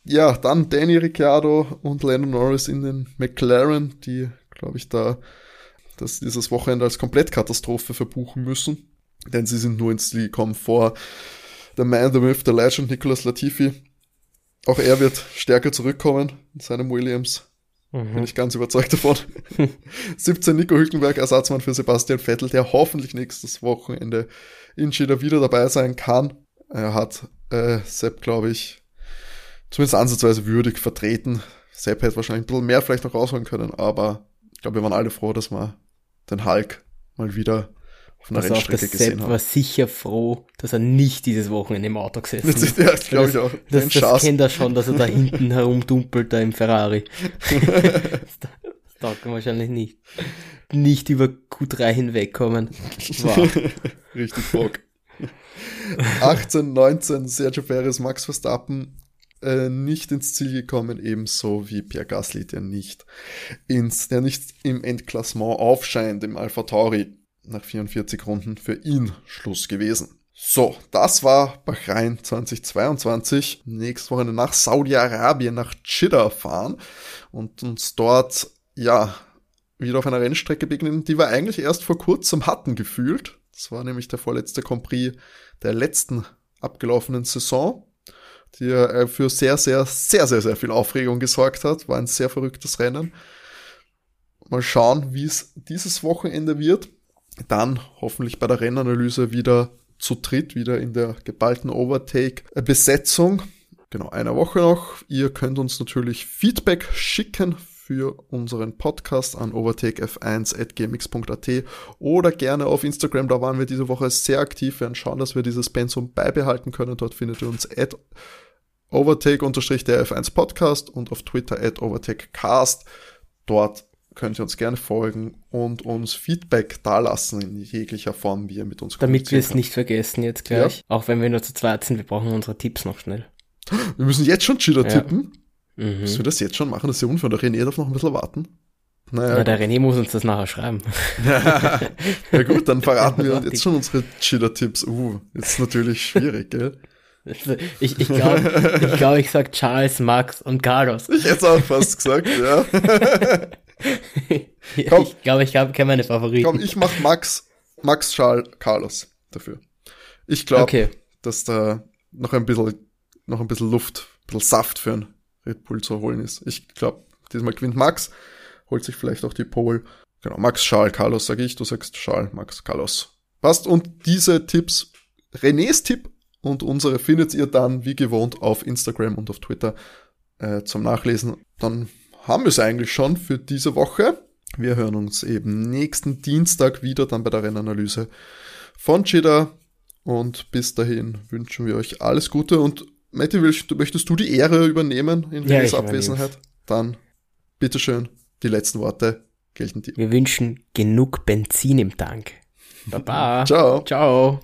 Ja, dann Danny Ricciardo und Lennon Norris in den McLaren, die glaube ich, da dass dieses Wochenende als Komplettkatastrophe verbuchen müssen. Denn sie sind nur ins Ziel gekommen vor The Man, The Myth, The Legend, Nicholas Latifi. Auch er wird stärker zurückkommen in seinem Williams. Mhm. Bin ich ganz überzeugt davon. 17 Nico Hülkenberg, Ersatzmann für Sebastian Vettel, der hoffentlich nächstes Wochenende in China wieder dabei sein kann. Er hat äh, Sepp, glaube ich, zumindest ansatzweise würdig vertreten. Sepp hätte wahrscheinlich ein bisschen mehr vielleicht noch rausholen können, aber glaube, wir waren alle froh, dass wir den Hulk mal wieder auf einer also Rennstrecke gesehen Sepp haben. war sicher froh, dass er nicht dieses Wochenende im Auto gesessen ist. ja, das glaube ich auch. Das, das, das kennt er schon, dass er da hinten herumdumpelt, da im Ferrari. das, das taugt er wahrscheinlich nicht. Nicht über Q3 hinwegkommen. Wow. Richtig Bock. 18, 19, Sergio Perez, Max Verstappen äh, nicht ins Ziel gekommen, ebenso wie Pierre Gasly, der nicht ins, der nicht im Endklassement aufscheint, im Alpha Tauri. Nach 44 Runden für ihn Schluss gewesen. So, das war Bahrain 2022. Nächste Woche nach Saudi-Arabien, nach Jeddah fahren und uns dort, ja, wieder auf einer Rennstrecke begegnen, die wir eigentlich erst vor kurzem hatten gefühlt. Das war nämlich der vorletzte Grand Prix der letzten abgelaufenen Saison die äh, für sehr, sehr, sehr, sehr, sehr viel Aufregung gesorgt hat. War ein sehr verrücktes Rennen. Mal schauen, wie es dieses Wochenende wird. Dann hoffentlich bei der Rennanalyse wieder zu dritt, wieder in der geballten Overtake-Besetzung. Genau, eine Woche noch. Ihr könnt uns natürlich Feedback schicken für unseren Podcast an overtakef1.gmx.at oder gerne auf Instagram. Da waren wir diese Woche sehr aktiv. Wir werden schauen, dass wir dieses Pensum beibehalten können. Dort findet ihr uns at overtake-der F1 Podcast und auf Twitter at overtakecast. Dort könnt ihr uns gerne folgen und uns Feedback dalassen in jeglicher Form, wie ihr mit uns Damit wir es nicht vergessen jetzt gleich. Ja. Auch wenn wir nur zu zweit sind, wir brauchen unsere Tipps noch schnell. Wir müssen jetzt schon Cheater ja. tippen. Mhm. Müssen wir das jetzt schon machen? Das ist ja unfair. Der René darf noch ein bisschen warten. Naja, ja, der René muss uns das nachher schreiben. ja gut, dann verraten wir jetzt schon unsere Cheater-Tipps. Uh, ist natürlich schwierig, gell? Ich, ich glaube, ich, glaub, ich sag Charles, Max und Carlos. Ich hätte es auch fast gesagt, ja. ich glaube, ich habe keine meine Favoriten. Komm, ich mach Max, Max, Charles, Carlos dafür. Ich glaube, okay. dass da noch ein bisschen, noch ein bisschen Luft, ein bisschen Saft für ein Red Bull zu holen ist. Ich glaube, diesmal gewinnt Max, holt sich vielleicht auch die Pole. Genau, Max, Charles, Carlos sage ich, du sagst Charles, Max, Carlos. Passt. Und diese Tipps, Renés Tipp und unsere findet ihr dann wie gewohnt auf Instagram und auf Twitter äh, zum Nachlesen. Dann haben wir es eigentlich schon für diese Woche. Wir hören uns eben nächsten Dienstag wieder dann bei der Rennanalyse von Cheetah. Und bis dahin wünschen wir euch alles Gute und Matti, möchtest du die Ehre übernehmen in Ja, Renes ich Abwesenheit? Dann, bitteschön, die letzten Worte gelten dir. Wir wünschen genug Benzin im Tank. Baba. Ciao. Ciao.